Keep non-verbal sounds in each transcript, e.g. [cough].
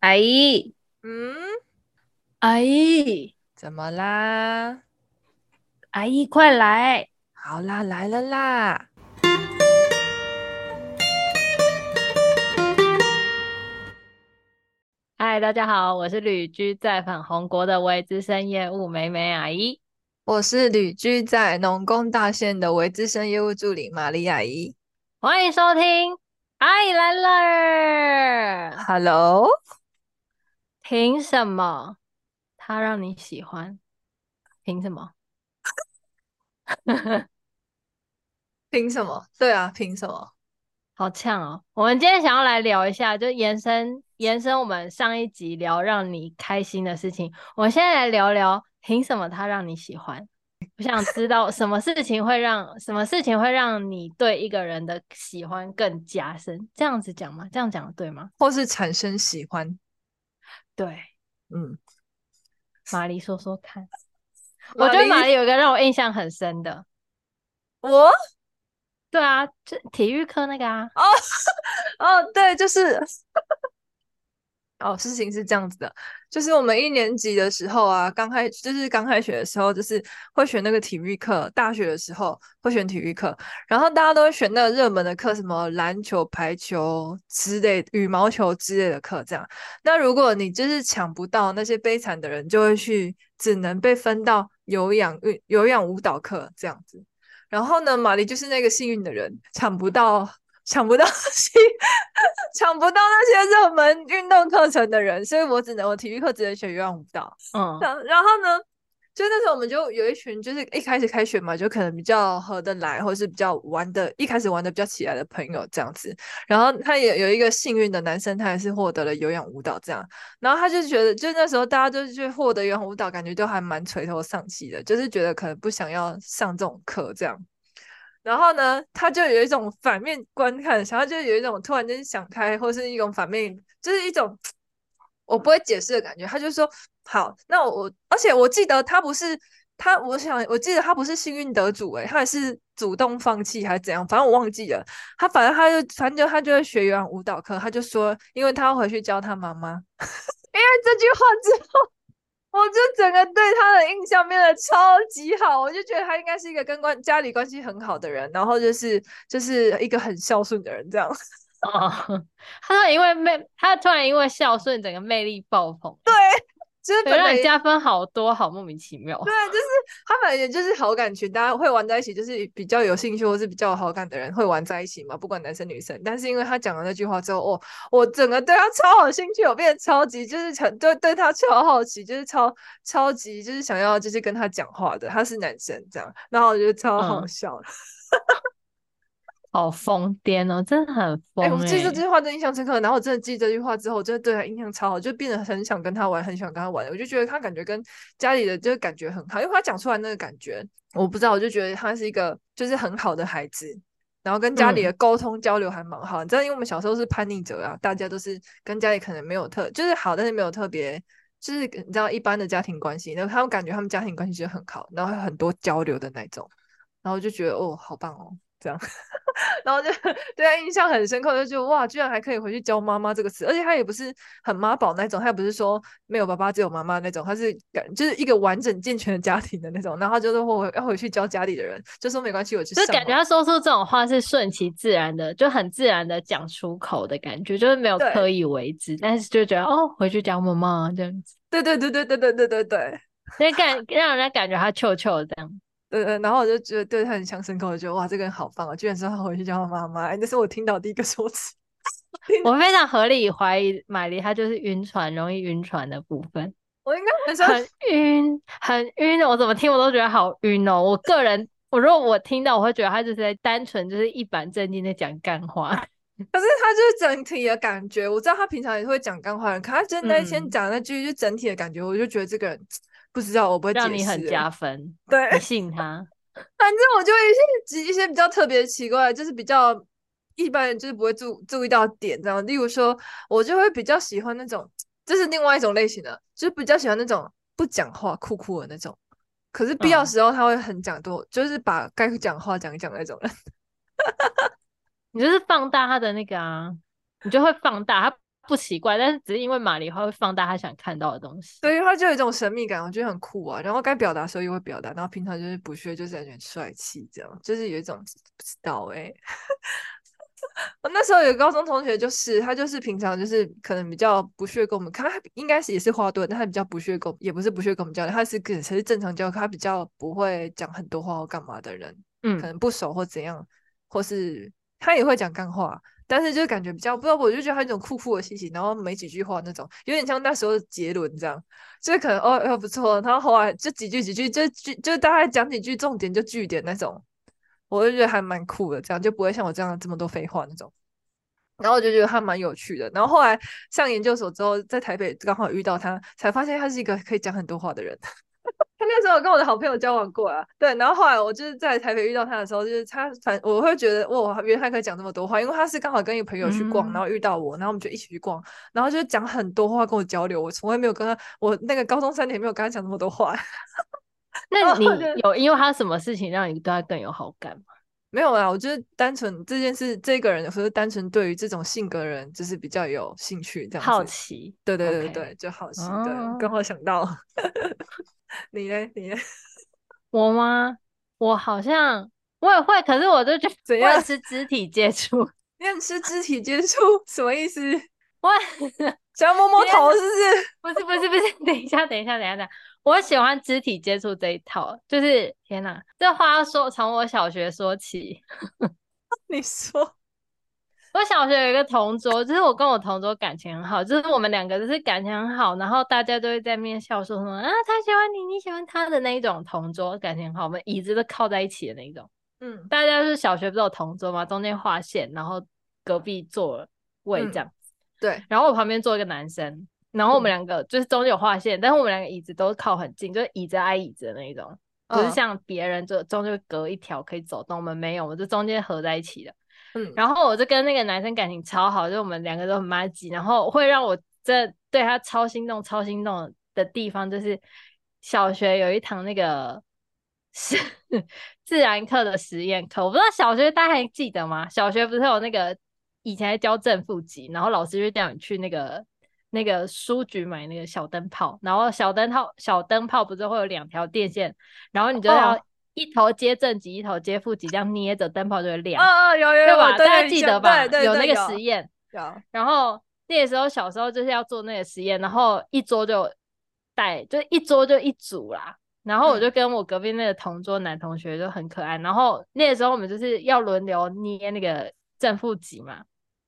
阿姨，嗯，阿姨，怎么啦？阿姨，快来！好啦，来了啦！嗨，大家好，我是旅居在粉红国的微资深业务美美阿姨。我是旅居在农工大县的微资深业务助理玛丽阿姨。欢迎收听，阿姨来了。Hello。凭什么他让你喜欢？凭什么？[laughs] 凭什么？对啊，凭什么？好呛哦！我们今天想要来聊一下，就延伸延伸我们上一集聊让你开心的事情。我们现在来聊聊，凭什么他让你喜欢？我想知道什么事情会让什么事情会让你对一个人的喜欢更加深？这样子讲吗？这样讲的对吗？或是产生喜欢？对，嗯，玛丽说说看。[laughs] 我觉得玛丽有一个让我印象很深的。我？对啊，就体育课那个啊。哦 [laughs] 哦，对，就是。哦，事情是这样子的，就是我们一年级的时候啊，刚开就是刚开学的时候，就是会选那个体育课。大学的时候会选体育课，然后大家都会选那个热门的课，什么篮球、排球之类、羽毛球之类的课。这样，那如果你就是抢不到，那些悲惨的人就会去，只能被分到有氧运、有氧舞蹈课这样子。然后呢，玛丽就是那个幸运的人，抢不到。抢不到，[laughs] 抢不到那些热门运动课程的人，所以我只能我体育课只能选有氧舞蹈。嗯，然后呢，就那时候我们就有一群，就是一开始开学嘛，就可能比较合得来，或是比较玩的，一开始玩的比较起来的朋友这样子。然后他也有一个幸运的男生，他也是获得了有氧舞蹈这样。然后他就觉得，就那时候大家都去获得有氧舞蹈，感觉都还蛮垂头丧气的，就是觉得可能不想要上这种课这样。然后呢，他就有一种反面观看，然后就有一种突然间想开，或是一种反面，就是一种我不会解释的感觉。他就说：“好，那我，而且我记得他不是他，我想我记得他不是幸运得主，诶，他也是主动放弃还是怎样？反正我忘记了。他反正他就反正就他就在学有氧舞蹈课，他就说，因为他要回去教他妈妈，因为这句话之后。”我就整个对他的印象变得超级好，我就觉得他应该是一个跟关家里关系很好的人，然后就是就是一个很孝顺的人这样。[laughs] 哦，[laughs] 他说因为魅，他突然因为孝顺，整个魅力爆棚。对。就是本来加分好多，好莫名其妙。对，就是他本来也就是好感群，大家会玩在一起，就是比较有兴趣或是比较有好感的人会玩在一起嘛，不管男生女生。但是因为他讲了那句话之后，哦，我整个对他超有兴趣，我变得超级就是很对对他超好奇，就是超超级就是想要就是跟他讲话的。他是男生这样，然后我觉得超好笑。嗯好疯癫哦，真的很疯、欸！哎、欸，我记这句话真印象深刻。然后我真的记这句话之后，我真的对他印象超好，就变得很想跟他玩，很想跟他玩。我就觉得他感觉跟家里的这个感觉很好，因为他讲出来那个感觉，我不知道，我就觉得他是一个就是很好的孩子，然后跟家里的沟通交流还蛮好。你知道，因为我们小时候是叛逆者啊，大家都是跟家里可能没有特就是好，但是没有特别，就是你知道一般的家庭关系，然后他们感觉他们家庭关系就很好，然后很多交流的那种，然后就觉得哦，好棒哦。这样，[laughs] 然后就对他印象很深刻，就觉得哇，居然还可以回去教妈妈这个词，而且他也不是很妈宝那种，他也不是说没有爸爸只有妈妈那种，他是感就是一个完整健全的家庭的那种。然后他就是会要回去教家里的人，就说没关系，我去。就感觉他说出这种话是顺其自然的，就很自然的讲出口的感觉，就是没有刻意为之，但是就觉得哦，回去教妈妈这样子。对对对对对对对对对，所以感让人家感觉他臭臭这样。对对，然后我就觉得对他很像深刻，我觉得哇，这个人好棒啊！居然说他回去叫他妈妈，那是我听到第一个说辞。我非常合理怀疑玛丽她就是晕船，容易晕船的部分。我应该很很晕，很晕。我怎么听我都觉得好晕哦。我个人，我如果我听到，我会觉得他就是在单纯就是一板正经的讲干话。可是他就是整体的感觉，我知道他平常也会讲干话的，可他真的那天讲那句就整体的感觉，我就觉得这个人。不知道，我不会让你很加分。对，你信他。[laughs] 反正我就一些一些比较特别奇怪，就是比较一般人就是不会注注意到点这样。例如说，我就会比较喜欢那种，这是另外一种类型的，就是比较喜欢那种不讲话酷酷的那种。可是必要时候他会很讲多，嗯、就是把该讲话讲一讲那种人。[laughs] 你就是放大他的那个啊，你就会放大他。不奇怪，但是只是因为马里花会放大他想看到的东西，对，他就有一种神秘感，我觉得很酷啊。然后该表达的时候又会表达，然后平常就是不屑，就是感觉很帅气，这样就是有一种不知道哎、欸。[laughs] 我那时候有高中同学，就是他就是平常就是可能比较不屑跟我们看，他应该是也是花多，但他比较不屑跟，也不是不屑跟我们交流，他是跟其实正常交流，他比较不会讲很多话或干嘛的人，嗯，可能不熟或怎样，或是他也会讲干话，但是就感觉比较不知道，我就觉得他那种酷酷的气息，然后没几句话那种，有点像那时候的杰伦这样，就可能哦哦不错，然后后来就几句几句就句就大概讲几句重点就句点那种。我就觉得还蛮酷的，这样就不会像我这样这么多废话那种。然后我就觉得他蛮有趣的。然后后来上研究所之后，在台北刚好遇到他，才发现他是一个可以讲很多话的人。他那时候跟我的好朋友交往过啊，对。然后后来我就是在台北遇到他的时候，就是他反我会觉得哇，原来他可以讲这么多话，因为他是刚好跟一个朋友去逛，然后遇到我，然后我们就一起去逛，然后就讲很多话跟我交流。我从来没有跟他，我那个高中三年没有跟他讲那么多话。[laughs] 那你有因为他什么事情让你对他更有好感吗？没有啊，我觉得单纯这件事，这个人有时候单纯对于这种性格的人，就是比较有兴趣，这样好奇。对对对对.就好奇。对，刚好想到 [laughs] [laughs] 你呢？你呢？[laughs] 我吗？我好像我也会，可是我就觉得怎样是肢体接触？[laughs] 你很吃肢体接触什么意思？我想要摸摸头，是不是？不是不是不是，等一下等一下等一下等一下。我喜欢肢体接触这一套，就是天哪，这话要说从我小学说起。你说，我小学有一个同桌，就是我跟我同桌感情很好，就是我们两个就是感情很好，然后大家都会在面笑说什么啊，他喜欢你，你喜欢他的那一种同桌，感情很好，我们椅子都靠在一起的那一种。嗯，大家是小学不是有同桌吗？中间划线，然后隔壁坐位这样。嗯、对，然后我旁边坐一个男生。然后我们两个就是中间有划线，嗯，但是我们两个椅子都靠很近，就是椅子挨椅子的那一种，不，哦，是像别人就中间隔一条可以走动，我们没有，我们就中间合在一起的。嗯，然后我就跟那个男生感情超好，就我们两个都很麻吉，然后会让我这对他超心动、超心动的地方，就是小学有一堂那个是 [laughs] 自然课的实验课，我不知道小学大家还记得吗？小学不是有那个以前还教正负极，然后老师就带你去那个。那个书局买那个小灯泡，然后小灯泡小灯泡不是会有两条电线，然后你就要一头接正极，一头接负极，这样捏着灯泡就会亮。哦哦，有有有，对吧？大家记得吧？有那个实验。有。然后那个时候小时候就是要做那个实验，然后一桌就带，就一桌就一组啦。然后我就跟我隔壁那个同桌男同学就很可爱，嗯、然后那个时候我们就是要轮流捏那个正负极嘛。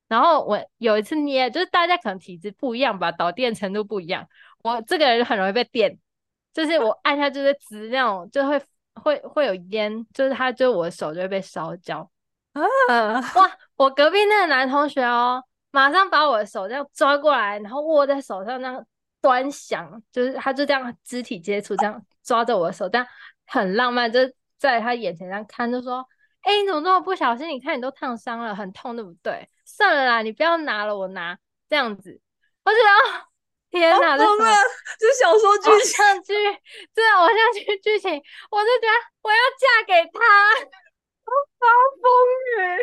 然后我有一次捏，就是大家可能体质不一样吧，导电程度不一样。我这个人很容易被电，就是我按下就是直那种，就会会会有烟，就是他就我的手就会被烧焦。啊 [laughs] 哇！我隔壁那个男同学哦，马上把我的手这样抓过来，然后握在手上那样端详，就是他就这样肢体接触，这样抓着我的手，这样很浪漫，就在他眼前这样看，就说：“哎，你怎么这么不小心？你看你都烫伤了，很痛，对不对？”算了啦，你不要拿了，我拿这样子。我觉得，哦、天哪，这什么？这是小说剧情剧，这偶像剧剧情，我就觉得我要嫁给他，[laughs] 我发疯哎！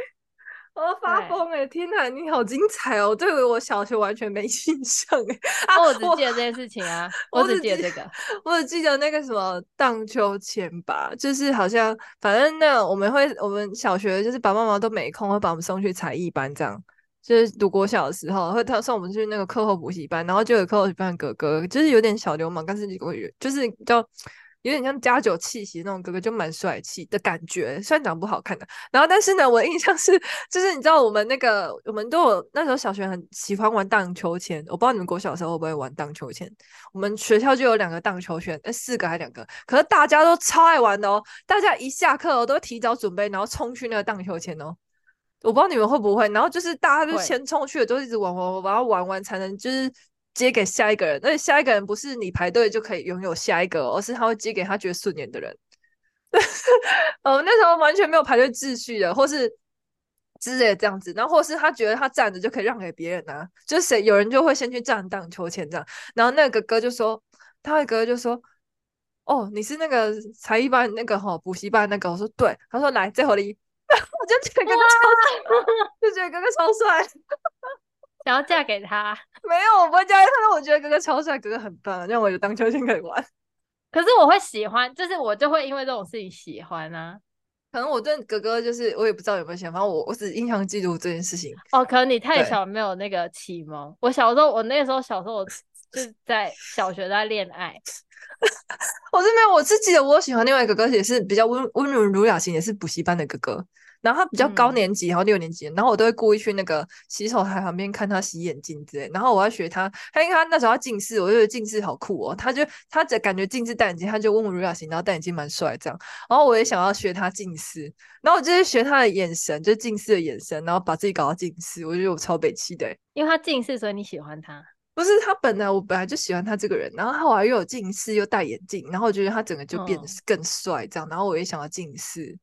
我要发疯哎！天哪，你好精彩哦！对于我小学完全没 [laughs] 印象哎。啊，我只记得这件事情啊，我，我只记得这个，[laughs] 我只记得那个什么荡秋千吧，就是好像反正那我们会，我们小学就是爸爸妈妈都没空，会把我们送去才艺班，这样就是读国小的时候会他送我们去那个课后补习班，然后就有课后补习班哥哥，就是有点小流氓，但是你我就是叫。有点像家酒气息那种哥哥，就蛮帅气的感觉。虽然长不好看的，然后但是呢，我印象是，就是你知道我们那个，我们都有那时候小学很喜欢玩荡秋千。我不知道你们国小的时候会不会玩荡秋千。我们学校就有两个荡秋千，哎，四个还两个，可是大家都超爱玩的哦。大家一下课哦，都提早准备，然后冲去那个荡秋千哦。我不知道你们会不会，然后就是大家就先冲去了，就一直玩玩玩，然后玩完才能就是。接给下一个人，而且下一个人不是你排队就可以拥有下一个，而是他会接给他觉得顺眼的人。[laughs] 呃，那时候完全没有排队秩序的，或是之类这样子，然后或是他觉得他站着就可以让给别人啊，就是谁有人就会先去站荡秋千这样，然后那个哥哥就说，他的哥哥就说，哦，你是那个才艺班那个哈补习班那个，我说对，他说来这会里，[laughs] 我就觉得哥哥超帅，就觉得哥哥超帅。[laughs] 想要嫁给他？没有，我不会嫁给他。但我觉得哥哥超帅，哥哥很棒，让我有荡秋千可以玩。[laughs] 可是我会喜欢，就是我就会因为这种事情喜欢啊。可能我对哥哥就是我也不知道有没有想法，我我只印象记录这件事情。哦，可能你太小没有那个启蒙。我小时候，我那个时候小时候我就是在小学在恋爱。我是没有，我是记得我喜欢另外一个哥哥，也是比较温温柔儒雅型，也是补习班的哥哥。然后他比较高年级，然后六年级，然后我都会故意去那个洗手台旁边看他洗眼镜之类。然后我要学他，他因为他那时候要近视，我就觉得近视好酷哦。他就他只感觉近视戴眼镜，他就问我如雅型，然后戴眼镜蛮帅这样。然后我也想要学他近视，然后我就是学他的眼神，就近视的眼神，然后把自己搞到近视。我觉得我超北气的，因为他近视，所以你喜欢他？不是他本来我本来就喜欢他这个人，然后他后来又有近视又戴眼镜，然后我觉得他整个就变得更帅这样。然后我也想要近视。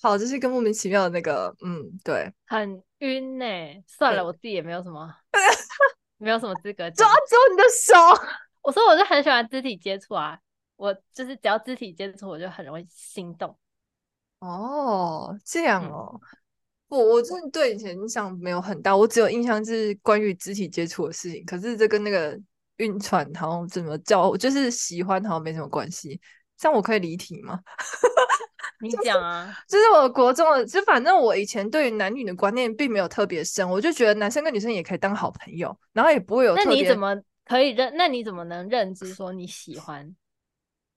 好，这是一个莫名其妙的那个，嗯，对，很晕呢、欸。算了，我自己也没有什么，[laughs] 没有什么资格抓住你的手。[laughs] 我说，我就很喜欢肢体接触啊，我就是只要肢体接触，我就很容易心动。哦，这样哦。不、嗯，我真的对以前印象没有很大，我只有印象是关于肢体接触的事情。可是这跟那个晕船好像怎么叫，就是喜欢好像没什么关系。这样我可以离题吗？[laughs] 你讲啊，就是我国中的，就反正我以前对于男女的观念并没有特别深，我就觉得男生跟女生也可以当好朋友，然后也不会有。那你怎么可以认？那你怎么能认知说你喜欢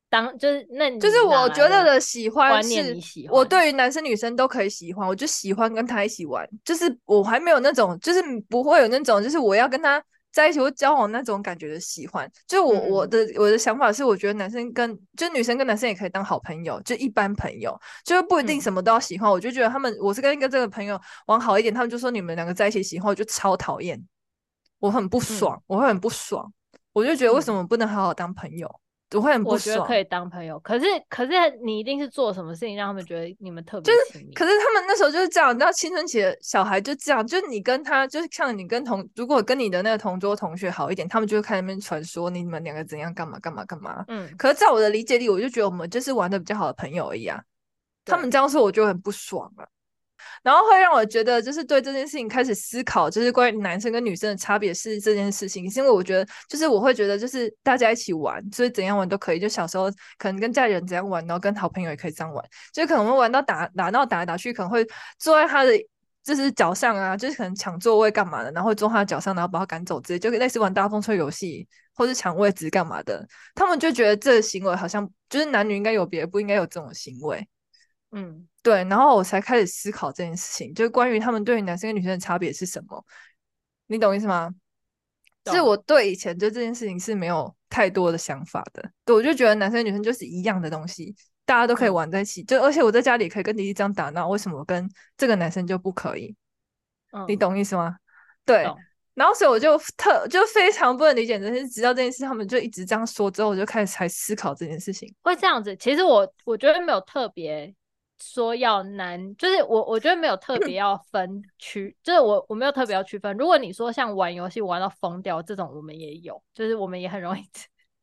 当？就是那，就是我觉得的喜欢是，我对于男生女生都可以喜欢，我就喜欢跟他一起玩，就是我还没有那种，就是不会有那种，就是我要跟他。在一起或交往那种感觉的喜欢，就我我的我的想法是，我觉得男生跟就女生跟男生也可以当好朋友，就一般朋友，就不一定什么都要喜欢。我就觉得他们，我是跟一个这个朋友玩好一点，他们就说你们两个在一起喜欢，我就超讨厌，我很不爽，我会很不爽，我就觉得为什么不能好好当朋友？我会很不爽。我觉得可以当朋友，可是可是你一定是做什么事情让他们觉得你们特别就是？可是他们那时候就是这样，你知道青春期的小孩就这样，就是你跟他，就是像你跟同，如果跟你的那个同桌同学好一点，他们就会开始那边传说你们两个怎样干嘛干嘛干嘛。嗯，可是在我的理解里，我就觉得我们就是玩的比较好的朋友而已啊。他们这样说，我就很不爽啊。然后会让我觉得，就是对这件事情开始思考，就是关于男生跟女生的差别是这件事情，是因为我觉得，就是我会觉得，就是大家一起玩，所以怎样玩都可以。就小时候可能跟家里人怎样玩，然后跟好朋友也可以这样玩，就可能会玩到打打闹打来打去，可能会坐在他的就是脚上啊，就是可能抢座位干嘛的，然后坐他脚上，然后把他赶走之类，就类似玩大风车游戏或是抢位置干嘛的。他们就觉得这行为好像就是男女应该有别，不应该有这种行为。嗯。对，然后我才开始思考这件事情，就是关于他们对于男生跟女生的差别是什么，你懂意思吗？是我对以前对这件事情是没有太多的想法的，对，我就觉得男生女生就是一样的东西，大家都可以玩在一起，嗯、就而且我在家里可以跟弟弟这样打闹，为什么我跟这个男生就不可以？嗯、你懂意思吗？对，然后所以我就特就非常不能理解但是，直到这件事他们就一直这样说之后，我就开始才思考这件事情会这样子。其实我我觉得没有特别。说要难，就是我我觉得没有特别要分区，就是我我没有特别要区分。如果你说像玩游戏玩到疯掉这种，我们也有，就是我们也很容易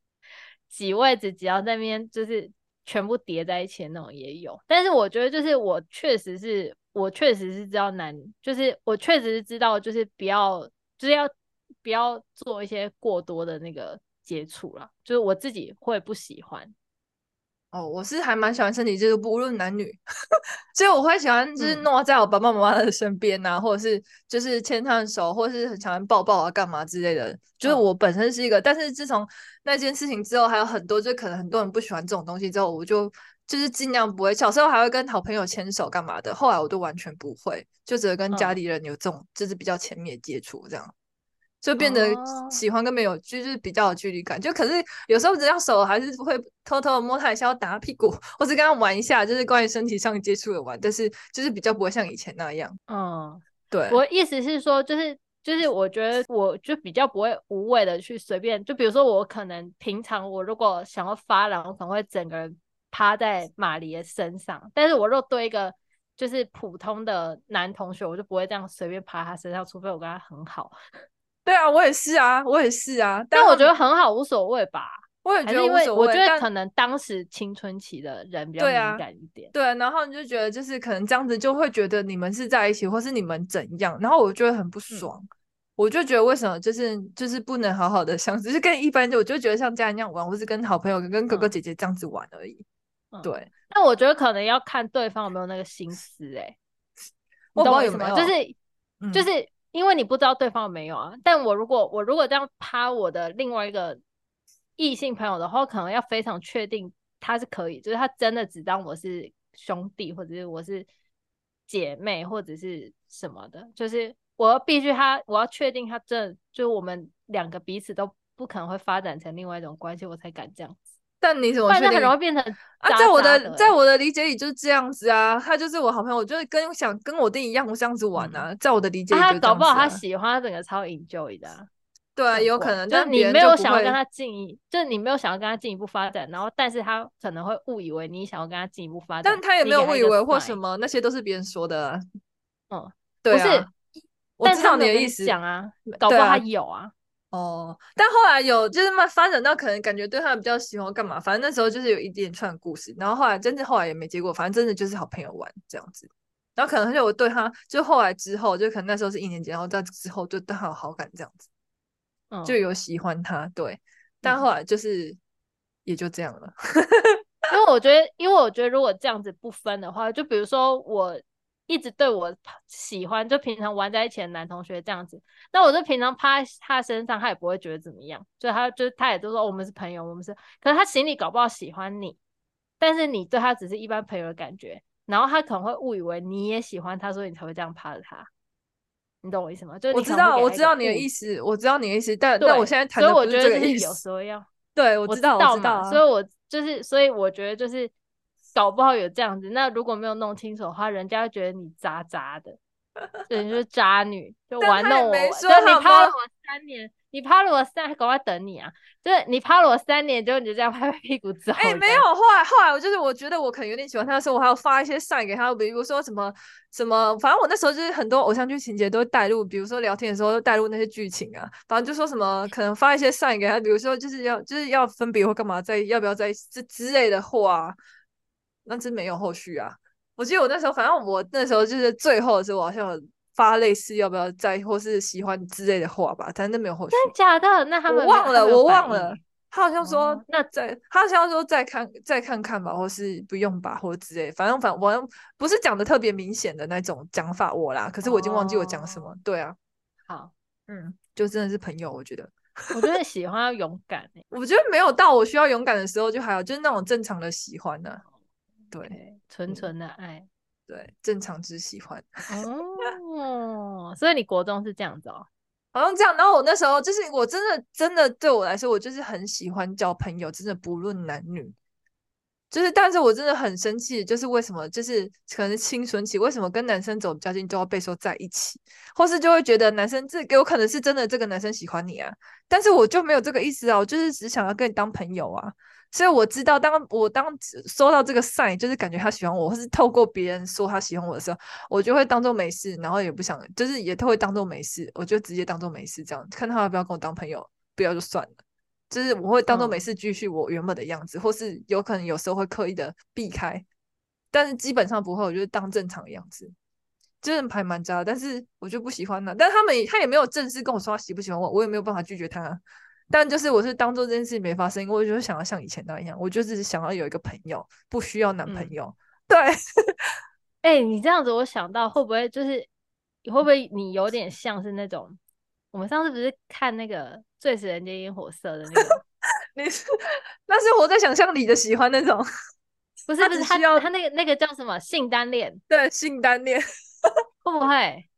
[laughs] 挤位置，只要那边就是全部叠在一起那种也有。但是我觉得就是我确实是我确实是知道难，就是我确实是知道就是不要就是要不要做一些过多的那个接触了，就是我自己会不喜欢。哦，我是还蛮喜欢身体接触，不论男女，[laughs] 所以我会喜欢就是弄在我爸爸妈妈的身边啊，嗯、或者是就是牵他的手，或者是很喜欢抱抱啊，干嘛之类的。就是我本身是一个，哦、但是自从那件事情之后，还有很多就可能很多人不喜欢这种东西之后，我就就是尽量不会。小时候还会跟好朋友牵手干嘛的，后来我都完全不会，就只会跟家里人有这种就是比较亲密的接触这样。就变得喜欢跟没有，就是比较有距离感。就可是有时候只要手还是会偷偷的摸他一下，要打他屁股，或是跟他玩一下，就是关于身体上接触的玩。但是就是比较不会像以前那样。嗯，对。我意思是说，就是就是我觉得我就比较不会无谓的去随便。就比如说我可能平常我如果想要发懒，我可能会整个人趴在马黎的身上。但是我若对一个就是普通的男同学，我就不会这样随便趴他身上，除非我跟他很好。对啊，我也是啊，我也是啊，但我觉得很好，无所谓吧。我也觉得无所谓，我觉得可能当时青春期的人比较敏感一点。对啊，对，然后你就觉得就是可能这样子就会觉得你们是在一起，或是你们怎样，然后我就会很不爽。嗯、我就觉得为什么就是就是不能好好的相处，就是跟一般就我就觉得像家人一样玩，或是跟好朋友跟哥哥姐姐这样子玩而已。嗯、对，那我觉得可能要看对方有没有那个心思哎、欸，我懂有没有？就是、嗯、就是因为你不知道对方有没有啊。但我如果我如果这样趴我的另外一个。异性朋友的话，可能要非常确定他是可以，就是他真的只当我是兄弟，或者是我是姐妹，或者是什么的，就是我要必须他，我要确定他真的，就我们两个彼此都不可能会发展成另外一种关系，我才敢这样。但你怎么确定？很容易变成啊？在我的在我的理解里就是这样子啊，他就是我好朋友，我就是跟想跟我弟一样我这样子玩啊，嗯、在我的理解里、啊，他搞不好他喜欢他整个超 enjoy 的、啊。对啊，有可能，就是你没有想要跟他进一，就是你没有想要跟他进一步发展，然后但是他可能会误以为你想要跟他进一步发展，但他也没有误以为或什么，那些都是别人说的、啊。嗯，对啊，我知道你的意思，讲啊，搞不好他有啊。啊哦，但后来有就是慢发展到可能感觉对他比较喜欢干嘛，反正那时候就是有一连串故事，然后后来真的后来也没结果，反正真的就是好朋友玩这样子，然后可能就我对他就后来之后就可能那时候是一年级，然后在之后就对他有好感这样子。就有喜欢他，嗯、对，但后来就是也就这样了。[laughs] 因为我觉得，因为我觉得如果这样子不分的话，就比如说我一直对我喜欢，就平常玩在一起的男同学这样子，那我就平常趴在他身上，他也不会觉得怎么样，就他就他也都说我们是朋友，我们是，可是他心里搞不好喜欢你，但是你对他只是一般朋友的感觉，然后他可能会误以为你也喜欢他，所以你才会这样趴着他。你懂我意思吗？就我知道，我知道你的意思，我知道你的意思，但但我现在谈的不是这个意思。有时候要对，我知道，我知道，所以我就是，所以我觉得就是搞不好有这样子。那如果没有弄清楚的话，人家会觉得你渣渣的，[laughs] 对，你就是渣女，就玩弄我，就你趴了我三年。你趴了我三，赶快等你啊！就是你趴了我三年之后，你就这样 [laughs] 拍拍屁股走。哎、欸，没有，后来后来我就是我觉得我可能有点喜欢他的时候，我还要发一些 sign 给他，比如说什么什么，反正我那时候就是很多偶像剧情节都会带入，比如说聊天的时候都带入那些剧情啊，反正就说什么可能发一些 sign 给他，比如说就是要就是要分别或干嘛，在要不要在这之类的话，那真没有后续啊。我记得我那时候，反正我那时候就是最后的时候，我好像。发类似要不要再或是喜欢之类的话吧，但是没有后续。真的假的？那他们我忘了，我忘了。他好像说、哦、那再，他好像说再看再看看吧，或是不用吧，或者之类。反正反正我不是讲的特别明显的那种讲法我啦，可是我已经忘记我讲什么。哦、对啊，好，嗯，就真的是朋友，我觉得。我觉得喜欢要勇敢、欸、我觉得没有到我需要勇敢的时候就还有，就是那种正常的喜欢呢、啊。对，纯纯的爱。对，正常之喜欢哦，所以你国中是这样子哦，好像这样。然后我那时候就是，我真的真的对我来说，我就是很喜欢交朋友，真的不论男女。就是，但是我真的很生气，就是为什么，就是可能青春期，为什么跟男生走比较近都要被说在一起，或是就会觉得男生这有可能是真的，这个男生喜欢你啊，但是我就没有这个意思啊，我就是只想要跟你当朋友啊。所以我知道，当我当收到这个 sign，就是感觉他喜欢我，或是透过别人说他喜欢我的时候，我就会当做没事，然后也不想，就是也都会当做没事，我就直接当做没事这样，看他要不要跟我当朋友，不要就算了。就是我会当做没事，继续我原本的样子，嗯、或是有可能有时候会刻意的避开，但是基本上不会，我就当正常的样子。真的还蛮渣，但是我就不喜欢他，但他们他也没有正式跟我说他喜不喜欢我，我也没有办法拒绝他。但就是我是当做这件事没发生，我就是想要像以前那样，我就只是想要有一个朋友，不需要男朋友。嗯、对，哎、欸，你这样子，我想到会不会就是会不会你有点像是那种，我们上次不是看那个《最使人间烟火色》的那个？[laughs] 你是那是活在想象里的喜欢那种，[laughs] 不是不是他他，他那个那个叫什么性单恋？对，性单恋 [laughs] 会不会？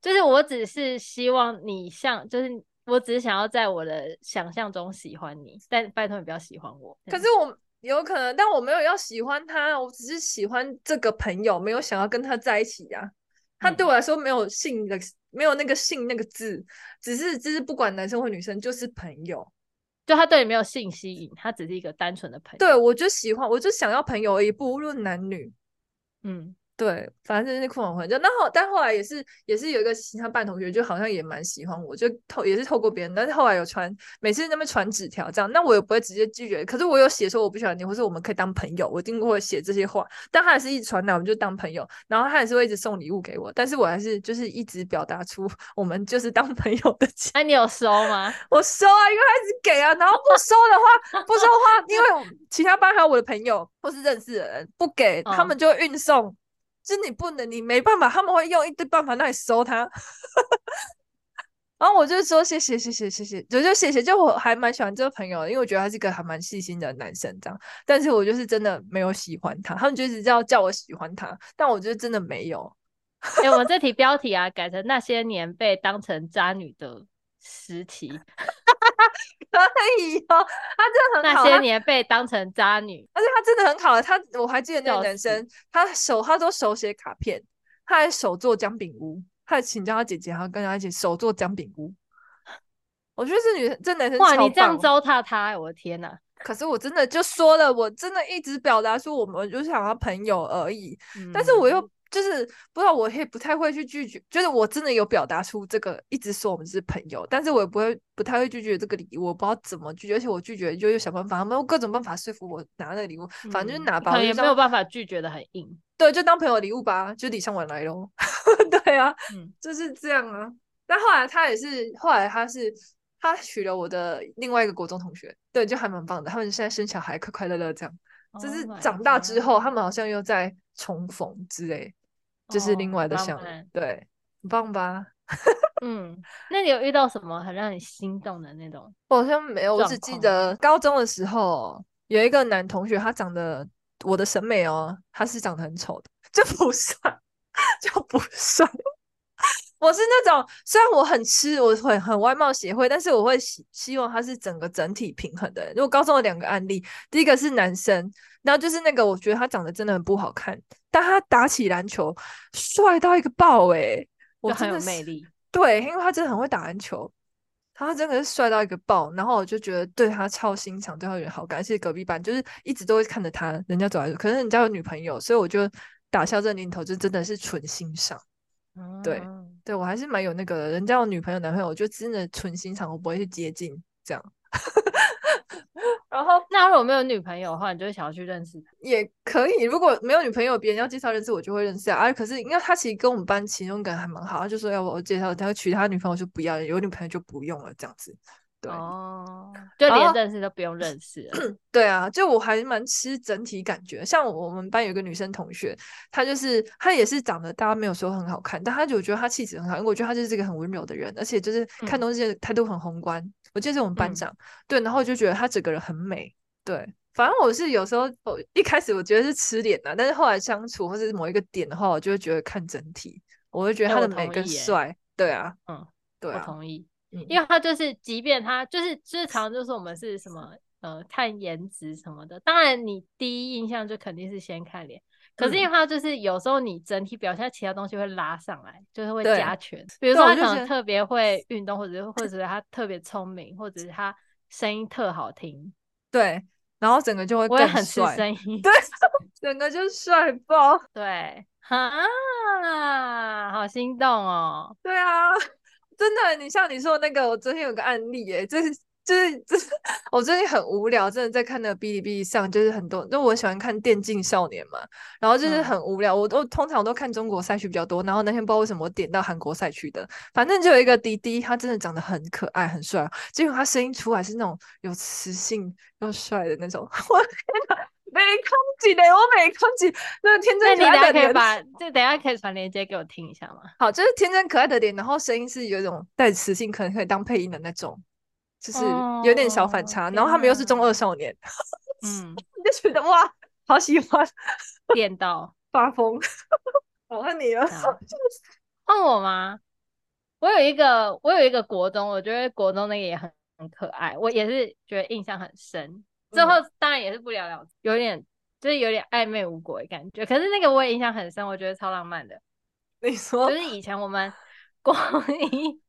就是我只是希望你像就是。我只是想要在我的想象中喜欢你，但拜托你不要喜欢我。可是我有可能，但我没有要喜欢他，我只是喜欢这个朋友，没有想要跟他在一起呀、啊。他对我来说没有性的，没有那个性那个字，只是就是不管男生或女生，就是朋友。就他对你没有性吸引，他只是一个单纯的朋友。对，我就喜欢，我就想要朋友而已，不论男女。嗯，对，反正就是空黄就那后，但后来也是也是有一个其他班同学，就好像也蛮喜欢我，就透也是透过别人，但是后来有传，每次那边传纸条这样，那我也不会直接拒绝，可是我有写说我不喜欢你，或是我们可以当朋友，我一定会写这些话，但他还是一直传来，我们就当朋友，然后他也是会一直送礼物给我，但是我还是就是一直表达出我们就是当朋友的。那、啊、你有收吗？我收啊，因为他一直给啊，然后不收的话，不收的话，因为其他班还有我的朋友或是认识的人不给，他们就会运送。是你不能，你没办法，他们会用一堆办法让你收他。[laughs] 然后我就说谢谢谢谢谢谢，就就谢谢，就我还蛮喜欢这个朋友，因为我觉得他是一个还蛮细心的男生，这样。但是我就是真的没有喜欢他，他们就一直叫叫我喜欢他，但我觉得真的没有。哎、我们这题标题啊，改成那些年被当成渣女的时期。[laughs] [laughs] 可以哦，他真的很好。那些年被当成渣女，而且他真的很好。他我还记得那个男生，他手他都手写卡片，他还手做姜饼屋，他还请教他姐姐，然后跟他一起手做姜饼屋。我觉得这女这男生哇，你这样糟蹋他，我的天哪！可是我真的就说了，我真的一直表达说我们就是想要朋友而已，嗯、但是我又。就是不知道，我也不太会去拒绝。就是我真的有表达出这个，一直说我们是朋友，但是我也不会不太会拒绝这个礼物。我不知道怎么拒绝，而且我拒绝就有想办法，他们用各种办法说服我拿那个礼物。反正就是拿吧，也没有办法拒绝的很硬。对，就当朋友礼物吧，就礼尚往来喽。[laughs] 对啊，嗯，就是这样啊。但后来他也是，后来他是他娶了我的另外一个国中同学，对，就还蛮棒的。他们现在生小孩，快快乐乐这样。就是长大之后，他们好像又在重逢之类。这是另外的项目，哦、对，很棒吧？[laughs] 嗯，那你有遇到什么很让你心动的那种？我好像没有，我只记得高中的时候有一个男同学，他长得我的审美哦，他是长得很丑的，就不算，[laughs] 就不帅。我是那种虽然我很吃，我会很外貌协会，但是我会希希望他是整个整体平衡的。如果高中有两个案例，第一个是男生，然后就是那个我觉得他长得真的很不好看。但他打起篮球帅到一个爆诶、欸，我真的很有魅力。对，因为他真的很会打篮球，他真的是帅到一个爆。然后我就觉得对他超欣赏，对他有点好感。而且隔壁班就是一直都会看着他，人家走来走，可是人家有女朋友，所以我就打消这念头，就真的是纯欣赏。嗯、对，对我还是蛮有那个人家有女朋友男朋友，我就真的纯欣赏，我不会去接近这样。[laughs] 然后，那如果没有女朋友的话，你就会想要去认识他？也可以。如果没有女朋友，别人要介绍认识我，就会认识啊。啊可是，因为他其实跟我们班其中一个人还蛮好，他就说要我介绍，他要娶他女朋友就不要，有女朋友就不用了，这样子。对哦，就连认识都不用认识了。[clears throat] 对啊，就我还蛮吃整体感觉。像我们班有个女生同学，她就是她也是长得大家没有说很好看，但她就觉得她气质很好，因为我觉得她就是一个很温柔的人，而且就是看东西的态度很宏观。嗯我记得是我们班长，嗯、对，然后我就觉得她整个人很美，对，反正我是有时候，我一开始我觉得是吃脸的，但是后来相处或者是某一个点的话，我就会觉得看整体，我会觉得他的美跟帅，对啊，嗯，对啊，我同意，因为他就是，即便他就是，日常就是我们是什么，呃，看颜值什么的，当然你第一印象就肯定是先看脸。可是因为他就是有时候你整体表现其他东西会拉上来，就是会加权。比如说他可能特别会运动，或者是或者是他特别聪明，或者是他声音特好听。对，然后整个就会更帅。我也很吃声 [laughs] 音。对，[laughs] 整个就帅爆。对，啊，好心动哦。对啊，真的，你像你说的那个，我昨天有个案例，哎，这是。就是，就是我最近很无聊，真的在看那个哔哩哔哩上，就是很多，就我喜欢看电竞少年嘛，然后就是很无聊，嗯、我都通常都看中国赛区比较多，然后那天不知道为什么我点到韩国赛区的，反正就有一个滴滴，他真的长得很可爱，很帅，结果他声音出来是那种有磁性又帅的那种，[laughs] 我天哪，没空气的，我没空气，那个天真可爱的脸，把这等下可以传链接给我听一下吗？好，就是天真可爱的脸，然后声音是有一种带磁性，可能可以当配音的那种。就是有点小反差，oh, 然后他们又是中二少年，嗯，[laughs] 就觉得哇，好喜欢，电到发疯。[laughs] 我恨你了，问我吗？我有一个，我有一个国中，我觉得国中那个也很很可爱，我也是觉得印象很深。之后当然也是不了了之，有点就是有点暧昧无果的感觉。可是那个我也印象很深，我觉得超浪漫的。[laughs] 你说，就是以前我们国一。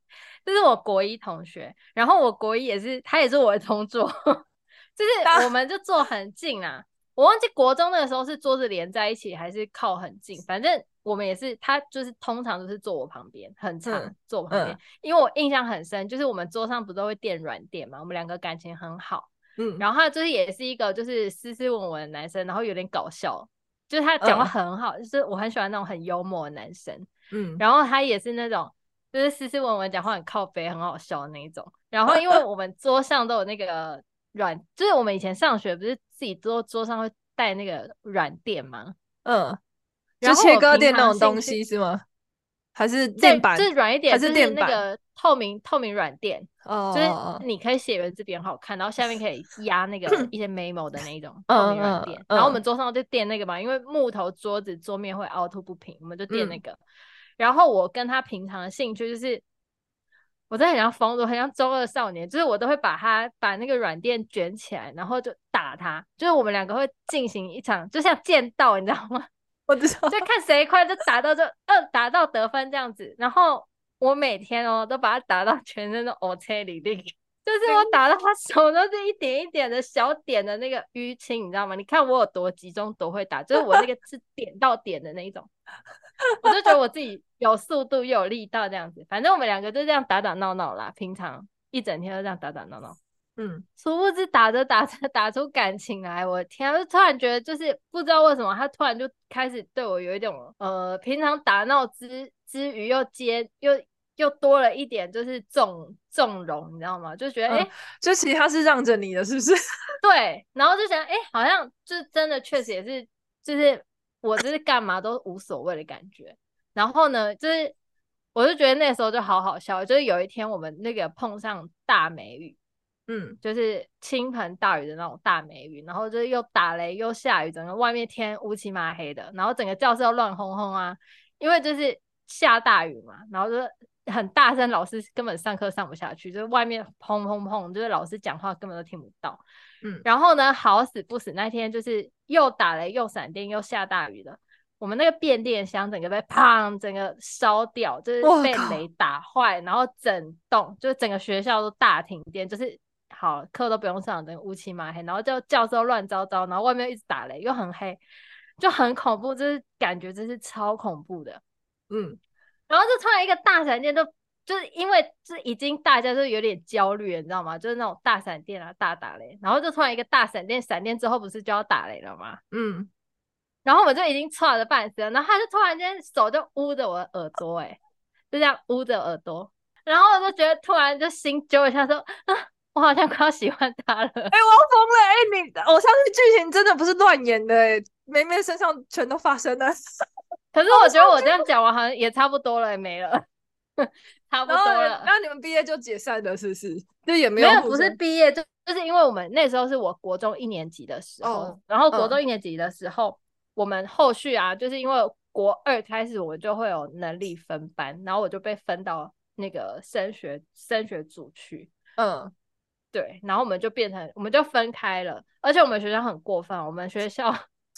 这是我国一同学，然后我国一也是，他也是我的同桌，就是我们就坐很近啊。我忘记国中那个时候是桌子连在一起还是靠很近，反正我们也是，他就是通常都是坐我旁边，很长、嗯、坐我旁边、嗯，因为我印象很深，就是我们桌上不都会垫软垫嘛，我们两个感情很好，嗯，然后他就是也是一个就是斯斯文文的男生，然后有点搞笑，就是他讲话很好、嗯，就是我很喜欢那种很幽默的男生，嗯，然后他也是那种就是斯斯文文讲话很靠背很好笑的那一种，然后因为我们桌上都有那个。软 [laughs] 就是我们以前上学不是自己桌桌上会带那个软垫吗？嗯，就切割垫那种东西是吗？还是垫板？就是软一点，还是垫那个透明透明软垫？哦，就是你可以写文字比较好看，然后下面可以压那个一些 memo 的那一种透明软垫。然后我们桌上就垫那个嘛，因为木头桌子桌面会凹凸不平，我们就垫那个、嗯。然后我跟他平常的兴趣就是。我真的很像疯子，很像中二少年，就是我都会把他把那个软垫卷起来，然后就打他，就是我们两个会进行一场，就像剑道，你知道吗？我知道，就看谁快，就打到就呃打到得分这样子。然后我每天哦都把它打到全身都黑青里里，就是我打到他手都是一点一点的小点的那个淤青，你知道吗？你看我有多集中，多会打，就是我那个是点到点的那一种。我就觉得我自己有速度又有力道这样子，反正我们两个就这样打打闹闹啦，平常一整天都这样打打闹闹。嗯，殊不知打着打着 [laughs] 打出感情来，我天啊，就突然觉得就是不知道为什么他突然就开始对我有一种呃，平常打闹之之余又接又又多了一点就是纵纵容，你知道吗？就觉得哎、就其实他是让着你的，是不是？[laughs] 对，然后就想哎、欸，好像就真的确实也是就是。我就是干嘛都无所谓的感觉，然后呢，就是我就觉得那时候就好好笑，就是有一天我们那个碰上大梅雨，嗯，就是倾盆大雨的那种大梅雨，然后就是又打雷又下雨，整个外面天乌漆嘛黑的，然后整个教室又乱哄哄啊，因为就是下大雨嘛，然后就很大声，老师根本上课上不下去，就是外面砰砰砰，就是老师讲话根本都听不到。嗯，然后呢，好死不死，那天就是又打雷又闪电又下大雨的，我们那个变电箱整个被砰，整个烧掉，就是被雷打坏，然后整栋就是整个学校都大停电，就是好课都不用上，整个乌漆嘛黑，然后就教室乱糟糟，然后外面一直打雷又很黑，就很恐怖，就是感觉真是超恐怖的，嗯，然后就突然一个大闪电就。就是因为是已经大家就有点焦虑了，你知道吗？就是那种大闪电啊、大打雷，然后就突然一个大闪电，闪电之后不是就要打雷了吗？嗯，然后我就已经错了半死了，然后他就突然间手就捂着我的耳朵，哎，就这样捂着耳朵，然后我就觉得突然就心揪一下说，说啊，我好像快要喜欢他了，哎、欸，我要疯了，哎、欸，你偶像剧剧情真的不是乱演的，哎，梅梅身上全都发生了，可是我觉得我这样讲完好像也差不多了，也没了。[laughs] 差不多了，然后你们毕业就解散了，是不是？就也没有，没有，不是毕业，就就是因为我们那时候是我国中一年级的时候，哦、然后国中一年级的时候、嗯，我们后续啊，就是因为国二开始，我就会有能力分班，然后我就被分到那个升学升学组去，嗯，对，然后我们就变成，我们就分开了，而且我们学校很过分，我们学校，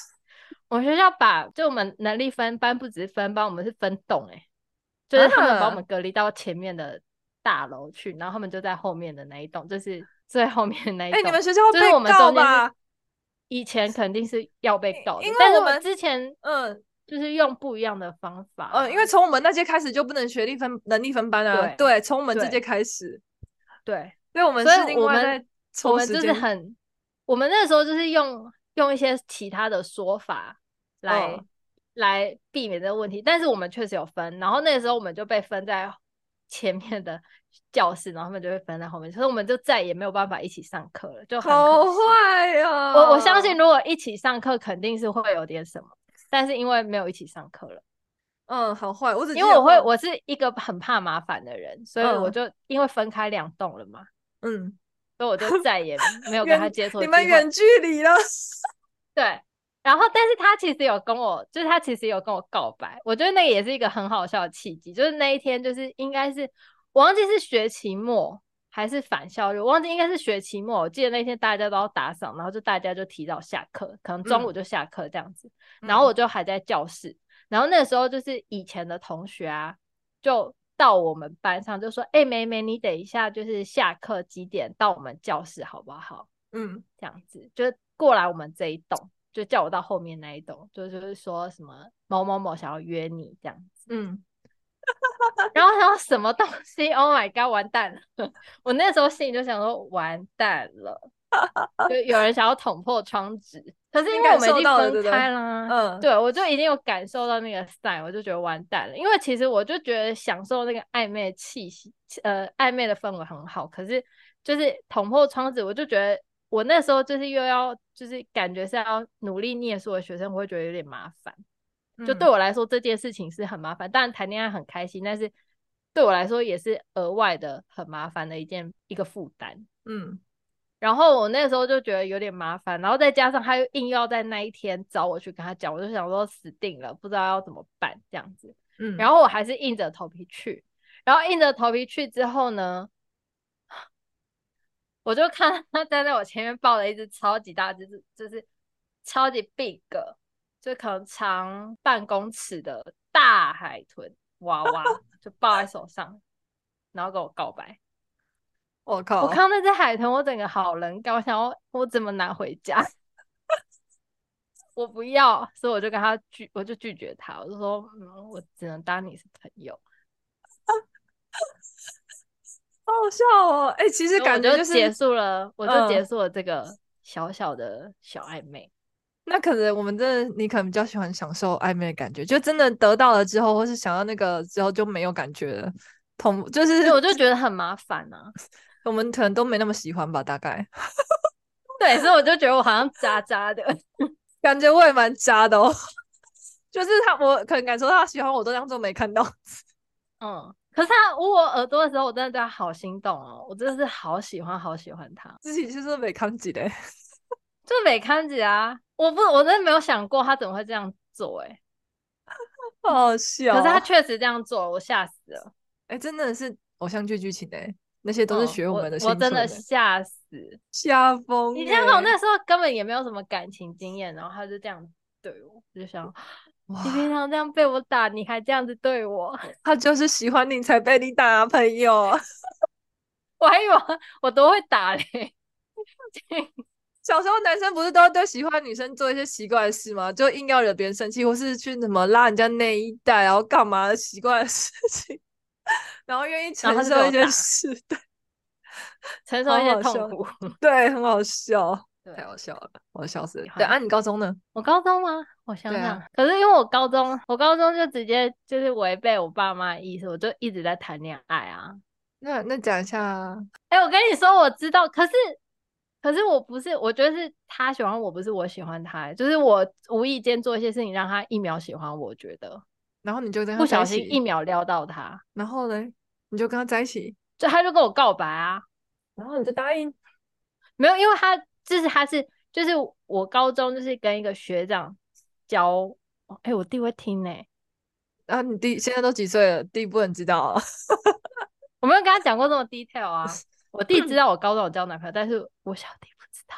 [laughs] 我们学校把就我们能力分班，不只是分班，我们是分栋、欸，哎。就是他们把我们隔离到前面的大楼去，然后他们就在后面的那一栋，就是最后面的那一栋。哎、欸，你们学校会被告吧？以前肯定是要被告的，因为我们之前嗯，就是用不一样的方法。嗯，因为从我们那届开始就不能学历分能力分班啊。对，从我们这届开始。对，所以我们是另外在我们就是很，我们那时候就是用用一些其他的说法来。嗯来避免这个问题，但是我们确实有分，然后那个时候我们就被分在 [laughs] 前面的教室，然后他们就会分在后面，所以我们就再也没有办法一起上课了，就好坏哦。我我相信如果一起上课肯定是会有点什么，但是因为没有一起上课了，嗯，好坏，我只因为我会我是一个很怕麻烦的人，所以我就因为分开两栋了嘛，嗯，所以我就再也没有跟他接触。你们远距离了，对。然后，但是他其实有跟我，就是他其实有跟我告白，我觉得那个也是一个很好笑的契机。就是那一天，就是应该是我忘记是学期末还是返校日，我忘记应该是学期末。我记得那天大家都要打扫，然后就大家就提早下课，可能中午就下课这样子。嗯、然后我就还在教室、嗯，然后那个时候就是以前的同学啊，就到我们班上就说：“哎、欸，梅梅，你等一下，就是下课几点到我们教室好不好？”嗯，这样子就是过来我们这一栋。就叫我到后面那一栋，就就是说什么某某某想要约你这样子，嗯，[laughs] 然后他说什么东西？Oh my god，完蛋了！[laughs] 我那时候心里就想说完蛋了，[laughs] 就有人想要捅破窗纸。可是因为我们已经分开了，嗯，对，我就已经有感受到那个 sign，我就觉得完蛋了。因为其实我就觉得享受那个暧昧的气息，呃，暧昧的氛围很好。可是就是捅破窗子，我就觉得我那时候就是又要，就是感觉是要努力念书的学生，我会觉得有点麻烦。就对我来说，这件事情是很麻烦。当然谈恋爱很开心，但是对我来说也是额外的很麻烦的一件一个负担。嗯。然后我那时候就觉得有点麻烦，然后再加上他又硬要在那一天找我去跟他讲，我就想说死定了，不知道要怎么办这样子。嗯，然后我还是硬着头皮去，然后硬着头皮去之后呢，我就看他站在我前面抱了一只超级大，就是就是超级 big，就可能长半公尺的大海豚娃娃，[laughs] 就抱在手上，然后跟我告白。我靠！我看到那只海豚，我整个好冷感，我想要我怎么拿回家？[laughs] 我不要，所以我就跟他拒，我就拒绝他，我就说，嗯，我只能当你是朋友。好 [laughs] 好笑哦！哎、欸，其实感觉就是结束了，我就结束了这个小小的小暧昧。嗯、那可能我们真的，你可能比较喜欢享受暧昧的感觉，就真的得到了之后，或是想要那个之后就没有感觉了。同就是，我就觉得很麻烦呢、啊。我们可能都没那么喜欢吧，大概。[laughs] 对，所以我就觉得我好像渣渣的，[laughs] 感觉我也蛮渣的哦。[laughs] 就是他，我可能感受到他喜欢我，都当做没看到。嗯，可是他捂我耳朵的时候，我真的对他好心动哦，我真的是好喜欢，好喜欢他。自己就是没看几的，就没看几啊！我不，我真的没有想过他怎么会这样做，哎，好好笑。可是他确实这样做，我吓死了。哎，真的是偶像剧剧情哎。那些都是学我们的、哦我，我真的吓死，吓疯！你想想，我那时候根本也没有什么感情经验，然后他就这样对我，我就想，你平常这样被我打，你还这样子对我，他就是喜欢你才被你打，朋友。[laughs] 我还以为我都会打嘞。[laughs] 小时候男生不是都对喜欢女生做一些奇怪的事吗？就硬要惹别人生气，或是去什么拉人家内衣带，然后干嘛的奇怪的事情。然后愿意承受一些事，对，[laughs] 承 [laughs] 受一些痛苦，对，很好 [laughs] 笑，太好笑了，我笑死了。对啊，你高中呢？我高中吗？我想想，啊、可是因为我高中，我高中就直接就是违背我爸妈的意思，我就一直在谈恋爱啊。那那讲一下啊，哎、欸，我跟你说，我知道，可是可是我不是，我觉得是他喜欢我，不是我喜欢他，就是我无意间做一些事情让他一秒喜欢我，我觉得。然后你就跟他不小心一秒撩到他，然后呢，你就跟他在一起，就他就跟我告白啊，然后你就答应，没有，因为他就是他是就是我高中就是跟一个学长交，哎，我弟会听呢、欸，啊，你弟现在都几岁了？弟不能知道啊，[laughs] 我没有跟他讲过这么 detail 啊，[laughs] 我弟知道我高中有交男朋友，但是我小弟不知道，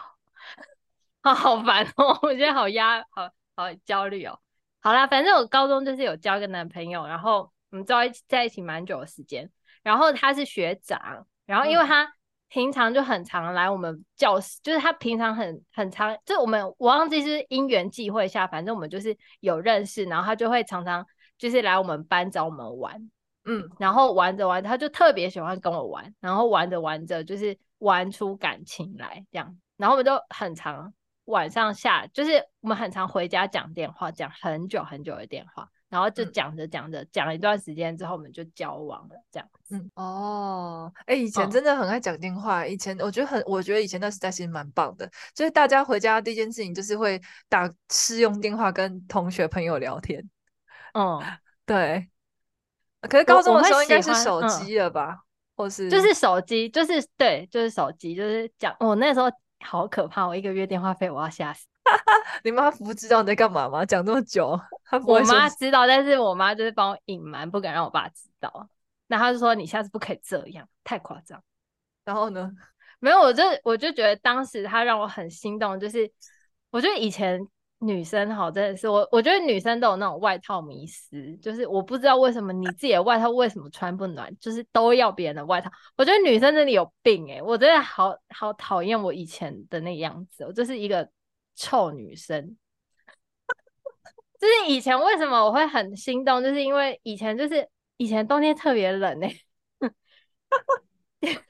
[laughs] 啊，好烦哦，我觉得好压，好好焦虑哦。好啦，反正我高中就是有交一个男朋友，然后我们在一起在一起蛮久的时间。然后他是学长，然后因为他平常就很常来我们教室，嗯、就是他平常很很常，就我们我忘记是因缘际会下，反正我们就是有认识，然后他就会常常就是来我们班找我们玩，嗯，然后玩着玩着他就特别喜欢跟我玩，然后玩着玩着就是玩出感情来这样，然后我们就很常。晚上下就是我们很常回家讲电话，讲很久很久的电话，然后就讲着讲着讲了一段时间之后，我们就交往了，这样子。嗯哦，哎、欸，以前真的很爱讲电话，嗯、以前我觉得很，我觉得以前那时代其实蛮棒的，就是大家回家第一件事情就是会打试用电话跟同学朋友聊天。嗯，对。可是高中的时候应该是手机了吧？嗯、或是就是手机，就是对，就是手机，就是讲我那时候。好可怕！我一个月电话费我要吓死。[laughs] 你妈不知道你在干嘛吗？讲这么久，我妈知道，但是我妈就是帮我隐瞒，不敢让我爸知道。那她就说：“你下次不可以这样，太夸张。”然后呢？没有，我就我就觉得当时她让我很心动，就是我觉得以前。女生好，真的是我，我觉得女生都有那种外套迷失，就是我不知道为什么你自己的外套为什么穿不暖，就是都要别人的外套。我觉得女生真的有病诶、欸，我真的好好讨厌我以前的那个样子，我就是一个臭女生，就是以前为什么我会很心动，就是因为以前就是以前冬天特别冷呢、欸。[laughs]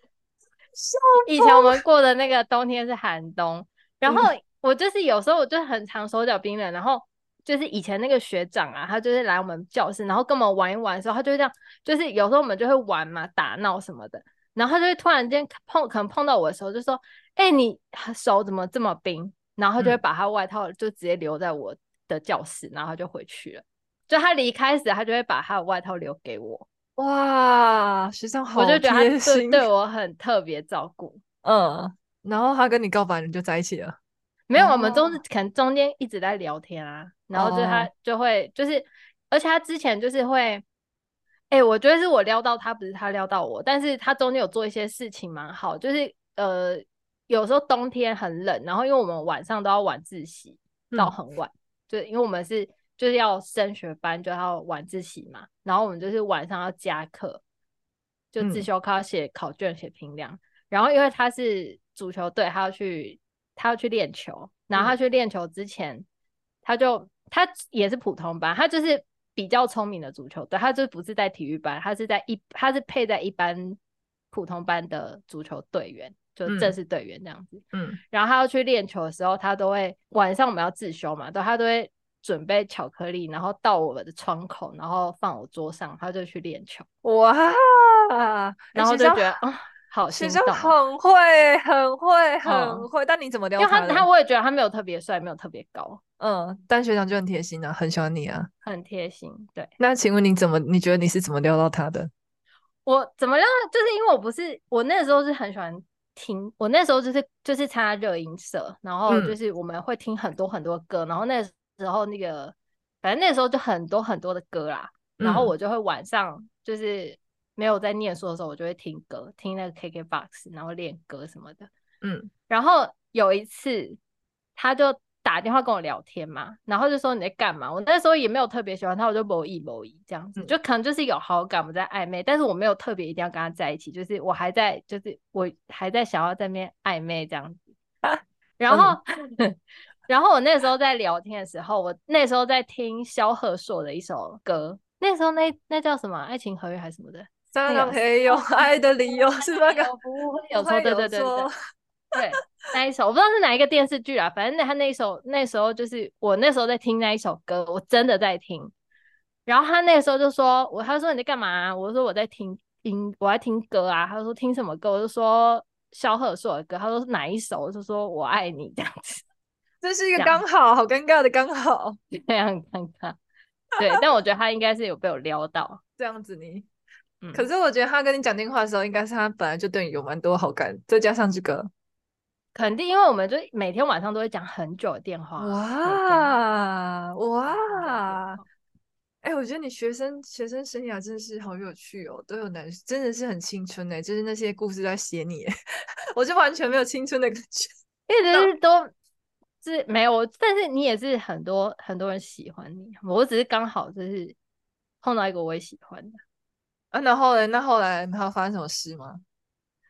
以前我们过的那个冬天是寒冬，然后我就是有时候我就很常手脚冰冷，然后就是以前那个学长啊，他就是来我们教室，然后跟我们玩一玩的时候，他就会这样，就是有时候我们就会玩嘛，打闹什么的，然后他就会突然间碰，可能碰到我的时候，就说：“哎、欸，你手怎么这么冰？”然后他就会把他外套就直接留在我的教室，然后他就回去了。就他离开时，他就会把他的外套留给我。哇，学长好贴心，我就觉得他对对我很特别照顾。嗯，然后他跟你告白，你就在一起了？没有，我们中可能中间一直在聊天啊。然后就他就会就是，而且他之前就是会，哎、欸，我觉得是我撩到他，不是他撩到我。但是他中间有做一些事情蛮好，就是呃，有时候冬天很冷，然后因为我们晚上都要晚自习到很晚，嗯、就因为我们是。就是要升学班，就要晚自习嘛，然后我们就是晚上要加课，就自修课要写考卷、写评量。然后因为他是足球队，他要去他要去练球，然后他去练球之前，嗯、他就他也是普通班，他就是比较聪明的足球队，他就不是在体育班，他是在一他是配在一般普通班的足球队员，就正式队员这样子。嗯，然后他要去练球的时候，他都会晚上我们要自修嘛，都，他都会。准备巧克力，然后到我的窗口，然后放我桌上，他就去练球。哇！然后就觉得啊、哦，好心动，很会，很会，很会。嗯、但你怎么撩他？因为他，他我也觉得他没有特别帅，没有特别高。嗯，但学长就很贴心啊，很喜欢你啊，很贴心。对。那请问你怎么？你觉得你是怎么撩到他的？我怎么撩？就是因为我不是我那时候是很喜欢听，我那时候就是就是参加热音社，然后就是我们会听很多很多歌，嗯、然后那。时候那个，反正那时候就很多很多的歌啦，嗯、然后我就会晚上就是没有在念书的时候，我就会听歌，听那个 KKBOX，然后练歌什么的。嗯，然后有一次他就打电话跟我聊天嘛，然后就说你在干嘛？我那时候也没有特别喜欢他，我就某意某意这样子，嗯、就可能就是有好感，我在暧昧，但是我没有特别一定要跟他在一起，就是我还在，就是我还在想要在那边暧昧这样子。[laughs] 然后。嗯 [laughs] 然后我那时候在聊天的时候，我那时候在听萧贺硕的一首歌，那时候那那叫什么？爱情合约还是什么的？三个没有 [laughs] 爱的理由是那个不会有错，对对对对对，那一首我不知道是哪一个电视剧啊，反正那他那一首那时候就是我那时候在听那一首歌，我真的在听。然后他那个时候就说我，他说你在干嘛啊？我说我在听听我在听歌啊。他说听什么歌？我就说萧贺硕的歌。他说哪一首？我就说我爱你这样子。[laughs] 这是一个刚好，好尴尬的刚好，非常尴尬。对，但我觉得他应该是有被我撩到 [laughs] 这样子你。嗯，可是我觉得他跟你讲电话的时候，应该是他本来就对你有蛮多好感，再加上这个，肯定，因为我们就每天晚上都会讲很久的电话。哇哇！哎、欸，我觉得你学生学生生涯真的是好有趣哦，都有男，真的是很青春哎，就是那些故事在写你，[laughs] 我就完全没有青春的感觉，一直是都。是没有，但是你也是很多很多人喜欢你，我只是刚好就是碰到一个我也喜欢的啊。然后呢？那后来还有发生什么事吗？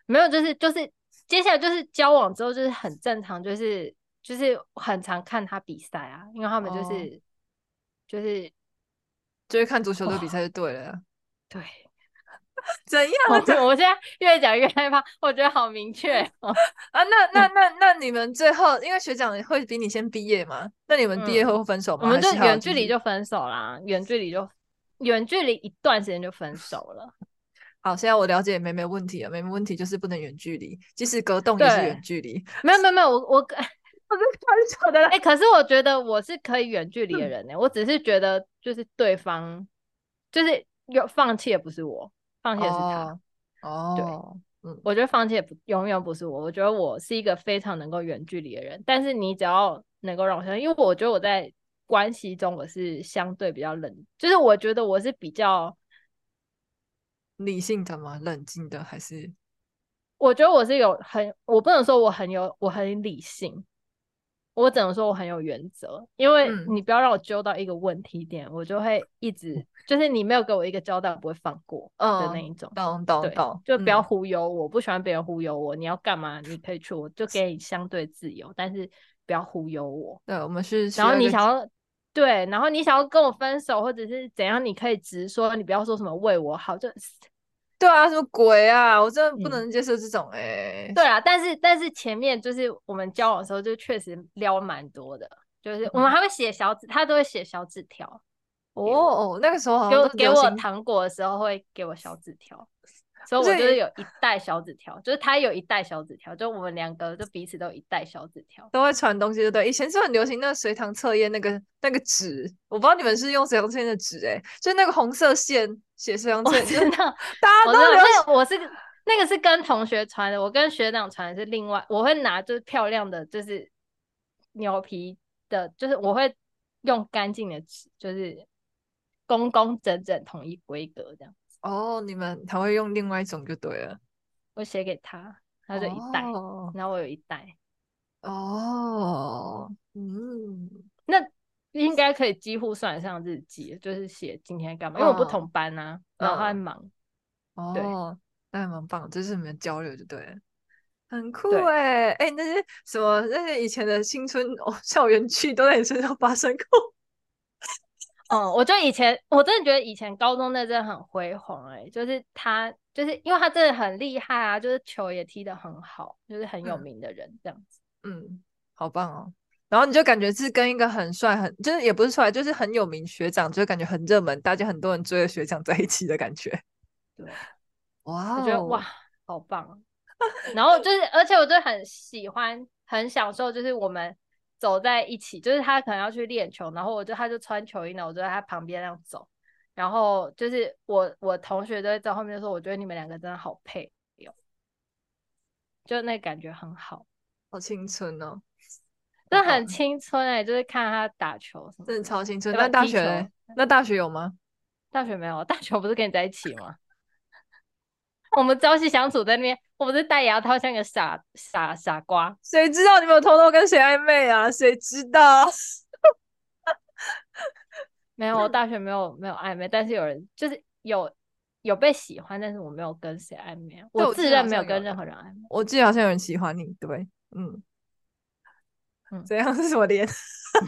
没有，就是就是接下来就是交往之后就是很正常，就是就是很常看他比赛啊，因为他们就是、哦、就是就是看足球的比赛就对了，[laughs] 对。[laughs] 怎样？我 [laughs] 我现在越讲越害怕，我觉得好明确哦啊！那那那那你们最后，因为学长会比你先毕业嘛？那你们毕业后会分手吗？我们就远距离就分手啦，远距离就远距离一段时间就分手了。好，现在我了解没没问题了，没没问题，就是不能远距离，即使隔栋也是远距离。没有没有没有，我我 [laughs] 我是分手的啦。哎，可是我觉得我是可以远距离的人呢，我只是觉得就是对方就是有放弃的不是我。放弃的是他，哦，对，嗯，我觉得放弃也不永远不是我，我觉得我是一个非常能够远距离的人，但是你只要能够让我相信，因为我觉得我在关系中我是相对比较冷，就是我觉得我是比较理性的吗？冷静的还是？我觉得我是有很，我不能说我很有，我很理性。我只能说我很有原则，因为你不要让我揪到一个问题点，嗯、我就会一直就是你没有给我一个交代，我不会放过的那一种。懂懂懂，就不要忽悠我，嗯、我不喜欢别人忽悠我。你要干嘛？你可以去，我就给你相对自由，但是不要忽悠我。对，我们是。然后你想要对，然后你想要跟我分手或者是怎样，你可以直说，你不要说什么为我好，就对啊，什么鬼啊，我真的不能接受这种哎、欸嗯。对啊，但是但是前面就是我们交往的时候就确实撩蛮多的，就是我们还会写小纸，他都会写小纸条。哦哦，那个时候给我给我糖果的时候会给我小纸条。所以我就是有一袋小纸条，就是他有一袋小纸条，就我们两个就彼此都有一袋小纸条，都会传东西，对不对？以前是很流行那个随堂测验那个那个纸，我不知道你们是用随堂测验的纸哎，就那个红色线写随堂测验，真的，大家都流行。我是那个是跟同学传的，我跟学长传的是另外，我会拿就是漂亮的，就是牛皮的，就是我会用干净的纸，就是工工整整统一规格这样。哦，你们他会用另外一种就对了。我写给他，他就一袋，哦、然后我有一袋。哦，嗯，那应该可以几乎算得上日记，就是写今天干嘛，因为我不同班啊，哦、然后他在忙。哦，那还蛮棒，这是你们交流就对了，很酷哎哎，那些什么那些以前的青春哦校园剧都在你身上发生过。[laughs] 嗯，我就以前我真的觉得以前高中那真的很辉煌哎、欸，就是他就是因为他真的很厉害啊，就是球也踢得很好，就是很有名的人这样子。嗯，好棒哦。然后你就感觉是跟一个很帅很就是也不是帅，就是很有名学长，就感觉很热门，大家很多人追的学长在一起的感觉。[laughs] 对，哇，我觉得哇，好棒。[laughs] 然后就是，而且我就很喜欢，很享受，就是我们。走在一起，就是他可能要去练球，然后我就他就穿球衣呢，我就在他旁边那样走，然后就是我我同学都会在后面说，我觉得你们两个真的好配哟，就那感觉很好，好青春哦，真的很青春哎、欸，就是看他打球什么，真的超青春。那大学那大学有吗？大学没有，大学不是跟你在一起吗？[laughs] 我们朝夕相处在那边，我不是戴牙套像个傻傻傻瓜。谁知道你们有偷偷跟谁暧昧啊？谁知道？[laughs] 没有，我大学没有没有暧昧，但是有人就是有有被喜欢，但是我没有跟谁暧昧。我自认没有跟任何人暧昧。我记得好像有人喜欢你，对不对？嗯嗯，这样 [laughs] 是什么脸？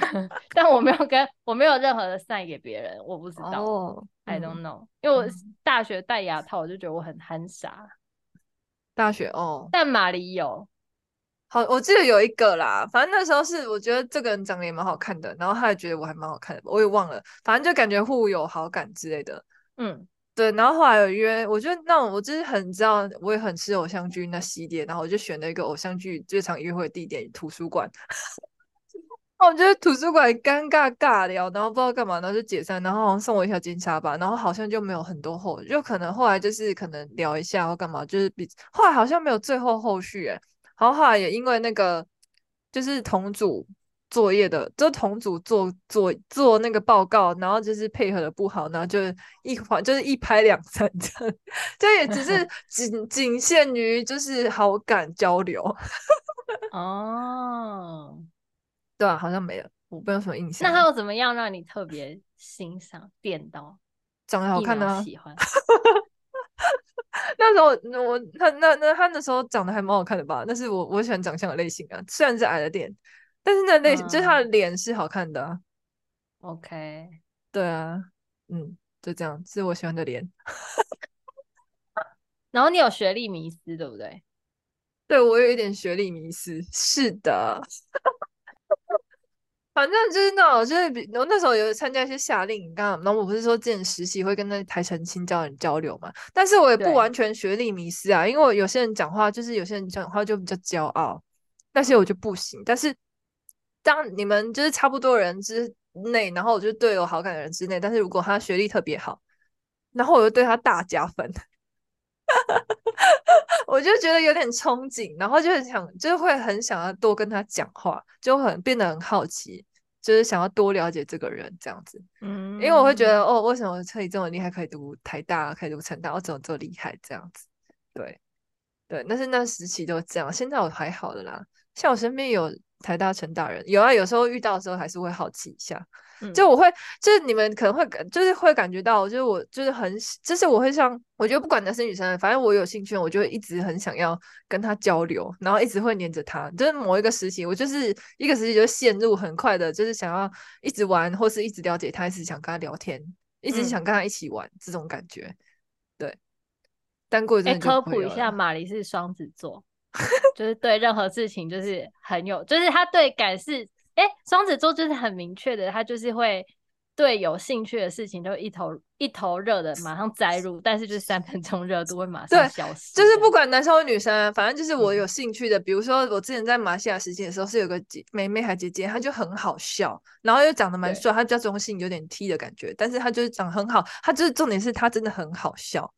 [laughs] 但我没有跟我没有任何的赛给别人，我不知道。Oh, I don't know，、嗯、因为我大学戴牙套，我就觉得我很憨傻。大学哦，但马里有，好，我记得有一个啦。反正那时候是我觉得这个人长得也蛮好看的，然后他也觉得我还蛮好看的，我也忘了。反正就感觉互有好感之类的。嗯，对。然后后来有约，我觉得那我就是很知道，我也很吃偶像剧那系列，然后我就选了一个偶像剧最常约会的地点——图书馆。[laughs] 我觉得图书馆尴尬尬聊，然后不知道干嘛，然后就解散，然后好像送我一条金沙吧，然后好像就没有很多后，就可能后来就是可能聊一下或干嘛，就是比后来好像没有最后后续哎，然后后来也因为那个就是同组作业的，就同组做做做那个报告，然后就是配合的不好，然后就一环就是一拍两散这样，[laughs] 就也只是 [laughs] 仅仅限于就是好感交流 [laughs] 哦。对啊，好像没了，我没有什么印象。那他有怎么样让你特别欣赏、电到、长得好看呢？喜欢。那时候我他那那他那时候长得还蛮好看的吧？但是我我喜欢长相的类型啊，虽然是矮了点，但是那类就是他的脸是好看的、啊。OK，对啊，嗯，就这样，是我喜欢的脸。[laughs] 然后你有学历迷思，对不对？对，我有一点学历迷思，是的。[laughs] 反正就是那种，就是比我那时候有参加一些夏令营，刚刚，然后我不是说之前实习会跟那台城青教人交流嘛，但是我也不完全学历迷失啊，因为我有些人讲话就是有些人讲话就比较骄傲，那些我就不行。但是当你们就是差不多人之内，然后我就对有好感的人之内，但是如果他学历特别好，然后我就对他大加分，[laughs] 我就觉得有点憧憬，然后就很想，就会很想要多跟他讲话，就很变得很好奇，就是想要多了解这个人这样子。嗯，因为我会觉得哦，为什么可以这么厉害，可以读台大，可以读成大，我怎么这么厉害这样子？对，对，但是那时期都这样，现在我还好的啦。像我身边有台大成大人，有啊，有时候遇到的时候还是会好奇一下。嗯、就我会，就是你们可能会感，就是会感觉到，就是我就是很，就是我会像，我觉得不管男生女生，反正我有兴趣，我就会一直很想要跟他交流，然后一直会黏着他。就是某一个时期，我就是一个时期就陷入很快的，就是想要一直玩，或是一直了解他，一直想跟他聊天，一直想跟他一起玩、嗯、这种感觉。对，但过一阵子科普一下，马骊是双子座，[laughs] 就是对任何事情就是很有，就是他对感是。哎，双子座就是很明确的，他就是会对有兴趣的事情就一头一头热的马上栽入，但是就是三分钟热度会马上消失。就是不管男生或女生，反正就是我有兴趣的，嗯、比如说我之前在马来西亚实习的时候，是有个姐妹妹还姐姐，她就很好笑，然后又长得蛮帅，她比较中性，有点 T 的感觉，但是她就是长得很好，她就是重点是她真的很好笑。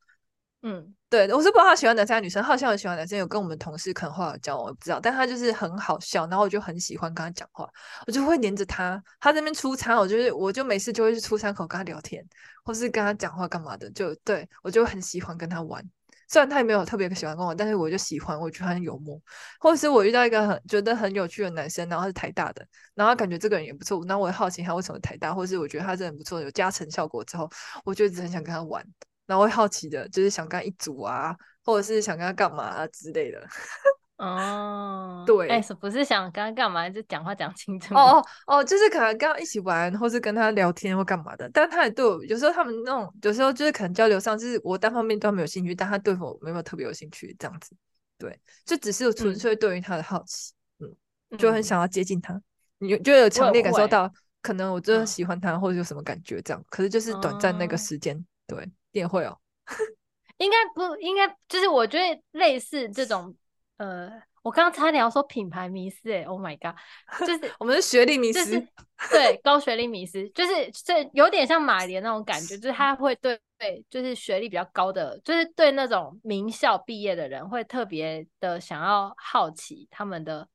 嗯，对，我是不知道他喜欢男生还是女生，好像很喜欢男生，有跟我们同事可能后来交往，我不知道，但他就是很好笑，然后我就很喜欢跟他讲话，我就会黏着他，他在那边出差，我就是我就每次就会去出餐口跟他聊天，或是跟他讲话干嘛的，就对我就很喜欢跟他玩，虽然他也没有特别喜欢跟我，但是我就喜欢，我觉得他很幽默，或是我遇到一个很觉得很有趣的男生，然后是台大的，然后感觉这个人也不错，那我也好奇他为什么台大，或是我觉得他真的很不错，有加成效果之后，我就一直很想跟他玩。然后会好奇的，就是想跟他一组啊，或者是想跟他干嘛啊之类的。[laughs] 哦，对，哎，不是想跟他干嘛，就讲话讲清楚。哦哦哦，就是可能跟他一起玩，或是跟他聊天或干嘛的。但他也对我，有时候他们那种，有时候就是可能交流上，就是我单方面都没有兴趣，但他对我没有特别有兴趣，这样子。对，就只是纯粹对于他的好奇，嗯，嗯就很想要接近他，你就有强烈感受到，可能我真的喜欢他，或者有什么感觉这样。可是就是短暂那个时间，对。也会哦，[laughs] 应该不应该，就是我觉得类似这种，呃，我刚刚差点要说品牌迷思，哎，Oh my god，就是我们是学历迷失，就是，对，高学历迷失，就是这有点像马莲那种感觉，就是他会对对，就是学历比较高的，就是对那种名校毕业的人会特别的想要好奇他们的，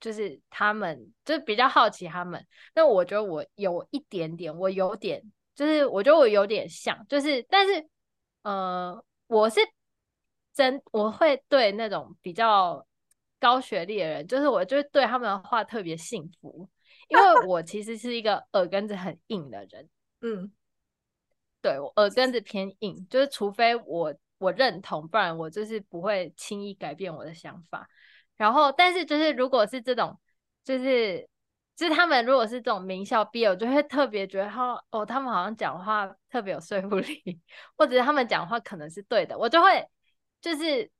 就是他们就是比较好奇他们，那我觉得我有一点点，我有点。就是我觉得我有点像，就是但是呃，我是真我会对那种比较高学历的人，就是我就对他们的话特别信服，因为 [laughs] 我其实是一个耳根子很硬的人，嗯，对，我耳根子偏硬，就是除非我我认同，不然我就是不会轻易改变我的想法。然后，但是就是如果是这种，就是。就是他们如果是这种名校毕业，我就会特别觉得他哦，他们好像讲话特别有说服力，[laughs] 或者是他们讲话可能是对的，我就会就是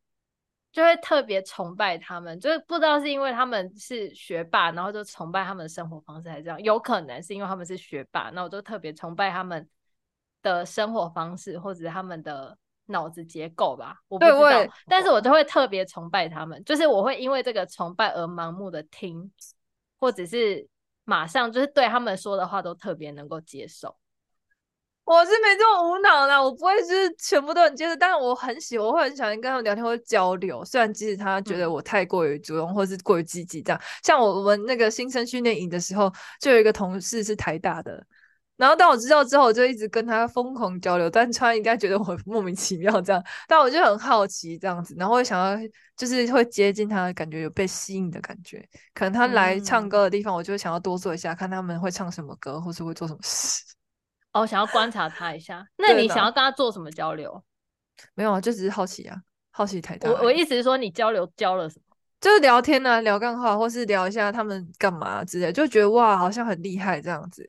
就会特别崇拜他们。就是不知道是因为他们是学霸，然后就崇拜他们的生活方式，还是这样？有可能是因为他们是学霸，那我就特别崇拜他们的生活方式，或者是他们的脑子结构吧。我不知道，但是我就会特别崇拜他们，就是我会因为这个崇拜而盲目的听。或者是马上就是对他们说的话都特别能够接受，我是没这么无脑啦，我不会就是全部都很接受，但是我很喜欢，我会很喜欢跟他们聊天或交流。虽然即使他觉得我太过于主动或是过于积极，这样、嗯、像我们那个新生训练营的时候，就有一个同事是台大的。然后当我知道之后，我就一直跟他疯狂交流，但他应该觉得我 [laughs] 莫名其妙这样，但我就很好奇这样子，然后会想要就是会接近他，感觉有被吸引的感觉。可能他来唱歌的地方，我就想要多做一下，嗯、看他们会唱什么歌，或是会做什么事。[laughs] 哦，想要观察他一下。那你想要跟他做什么交流？没有啊，就只是好奇啊，好奇太大。我我意思是说，你交流交了什么？就是聊天啊，聊干话，或是聊一下他们干嘛之类，就觉得哇，好像很厉害这样子。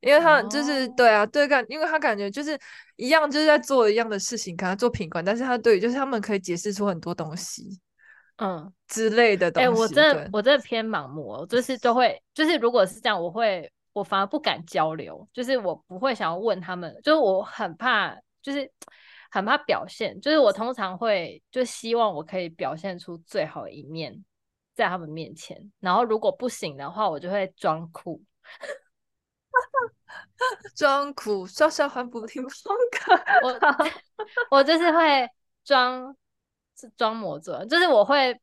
因为他就是、oh. 对啊，对感，因为他感觉就是一样，就是在做一样的事情，可能做品管，但是他对，就是他们可以解释出很多东西，嗯之类的东西。哎、欸，我真的我真的偏盲目，就是都会，就是如果是这样，我会我反而不敢交流，就是我不会想要问他们，就是我很怕，就是很怕表现，就是我通常会就希望我可以表现出最好的一面在他们面前，然后如果不行的话，我就会装酷。[laughs] 装苦笑笑还不听风格，我 [laughs] 我就是会装装模作，就是我会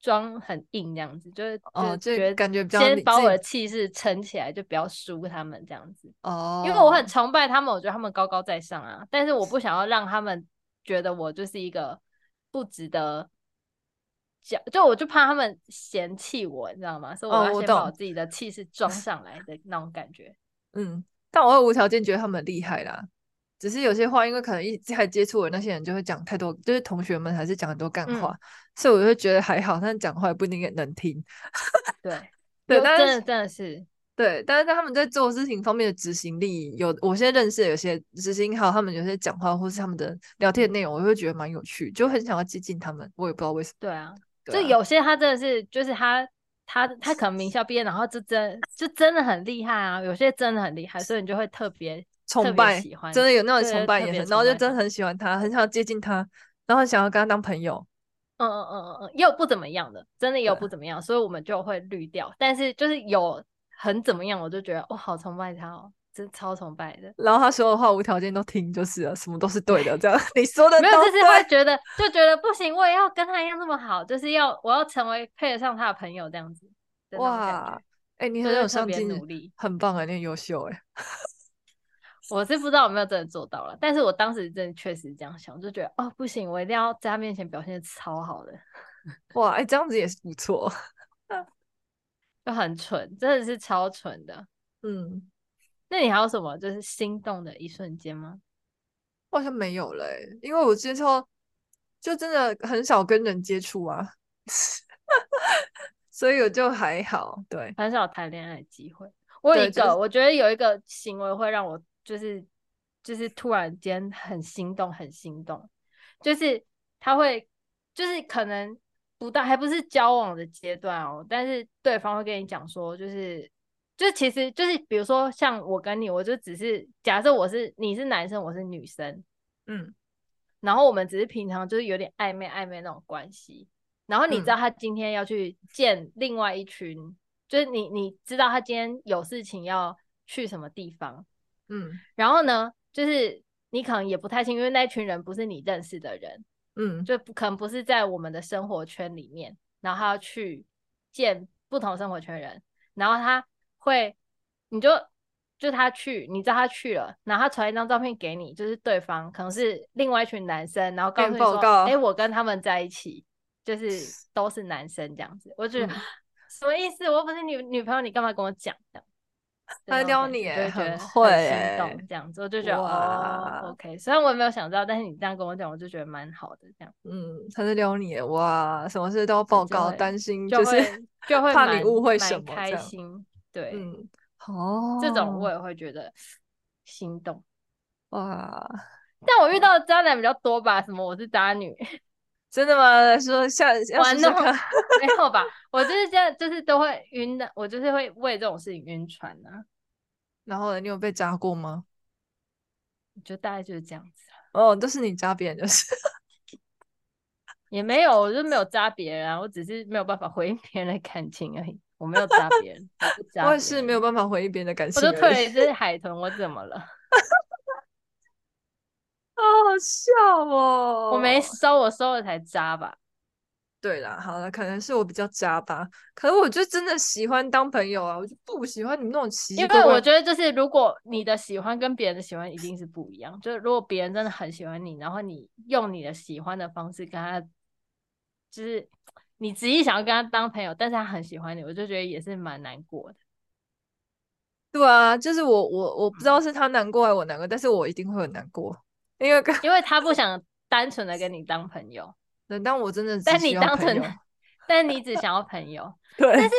装很硬这样子，就是哦，就觉得感觉比较先把我的气势撑起来，就不要输他们这样子哦。因为我很崇拜他们，我觉得他们高高在上啊，但是我不想要让他们觉得我就是一个不值得讲，就我就怕他们嫌弃我，你知道吗？所以我要先把我自己的气势装上来的那种感觉。[laughs] 嗯，但我会无条件觉得他们厉害啦。只是有些话，因为可能一开始接触的那些人就会讲太多，就是同学们还是讲很多干话，嗯、所以我就会觉得还好。但讲话也不一定能听。[laughs] 对，对，但是真的是对，但是在他们在做事情方面的执行力，有我现在认识的有些执行，还有他们有些讲话或是他们的聊天内容，我会觉得蛮有趣，就很想要接近他们。我也不知道为什么。对啊，就有些他真的是，就是他他他可能名校毕业，然后就真就真的很厉害啊。有些真的很厉害，所以你就会特别。崇拜，真的有那种崇拜眼神，然后就真的很喜欢他，很想要接近他，然后想要跟他当朋友。嗯嗯嗯嗯嗯，也有不怎么样的，真的也有不怎么样，所以我们就会滤掉。但是就是有很怎么样，我就觉得哇，好崇拜他哦，真超崇拜的。然后他说的话无条件都听，就是了，什么都是对的，这样你说的没有，就是会觉得就觉得不行，我也要跟他一样那么好，就是要我要成为配得上他的朋友这样子。哇，哎、欸，你很有上进，努力，很棒啊，你很优秀哎。我是不知道有没有真的做到了，但是我当时真的确实这样想，就觉得哦不行，我一定要在他面前表现的超好的。哇，哎、欸，这样子也是不错，[laughs] 就很蠢，真的是超蠢的。嗯，那你还有什么就是心动的一瞬间吗？好像没有嘞、欸，因为我之前就真的很少跟人接触啊，[laughs] 所以我就还好，对，很少谈恋爱的机会。我有一个，就是、我觉得有一个行为会让我。就是就是突然间很心动，很心动，就是他会就是可能不到还不是交往的阶段哦，但是对方会跟你讲说，就是就其实就是比如说像我跟你，我就只是假设我是你是男生，我是女生，嗯，然后我们只是平常就是有点暧昧暧昧那种关系，然后你知道他今天要去见另外一群，嗯、就是你你知道他今天有事情要去什么地方。嗯，然后呢，就是你可能也不太清，因为那群人不是你认识的人，嗯，就可能不是在我们的生活圈里面，然后他要去见不同生活圈人，然后他会，你就就他去，你知道他去了，然后他传一张照片给你，就是对方可能是另外一群男生，然后告诉你说，哎，我跟他们在一起，就是都是男生这样子，我觉得、嗯、什么意思？我又不是女女朋友，你干嘛跟我讲的？他撩你，哎，很会，心动这样子，我就觉得哇，OK。虽然我也没有想到，但是你这样跟我讲，我就觉得蛮好的。这样，嗯，他是撩你，哇，什么事都要报告，担心就是就会怕你误会什么，开心，对，嗯，哦，这种我也会觉得心动，哇。但我遇到的渣男比较多吧？什么我是渣女？[laughs] 真的吗？说下完了没有吧？[laughs] 我就是这样，就是都会晕的。我就是会为这种事情晕船呢、啊。然后呢，你有被渣过吗？就大概就是这样子。哦，都是你渣别人，就是也没有，我就没有渣别人啊。我只是没有办法回应别人的感情而已。我没有扎别人，我，我也是没有办法回应别人的感谢。我就退是海豚，我怎么了？[laughs] 好好笑哦！我没收，我收了才扎吧？对啦，好了，可能是我比较渣吧。可是我就真的喜欢当朋友啊，我就不喜欢你们那种奇怪。因为我觉得，就是如果你的喜欢跟别人的喜欢一定是不一样。就是如果别人真的很喜欢你，然后你用你的喜欢的方式跟他，就是你执意想要跟他当朋友，但是他很喜欢你，我就觉得也是蛮难过的。对啊，就是我我我不知道是他难过还是我难过，但是我一定会很难过。因为因为他不想单纯的跟你当朋友，对，但我真的只，但你当成，但你只想要朋友，对，但是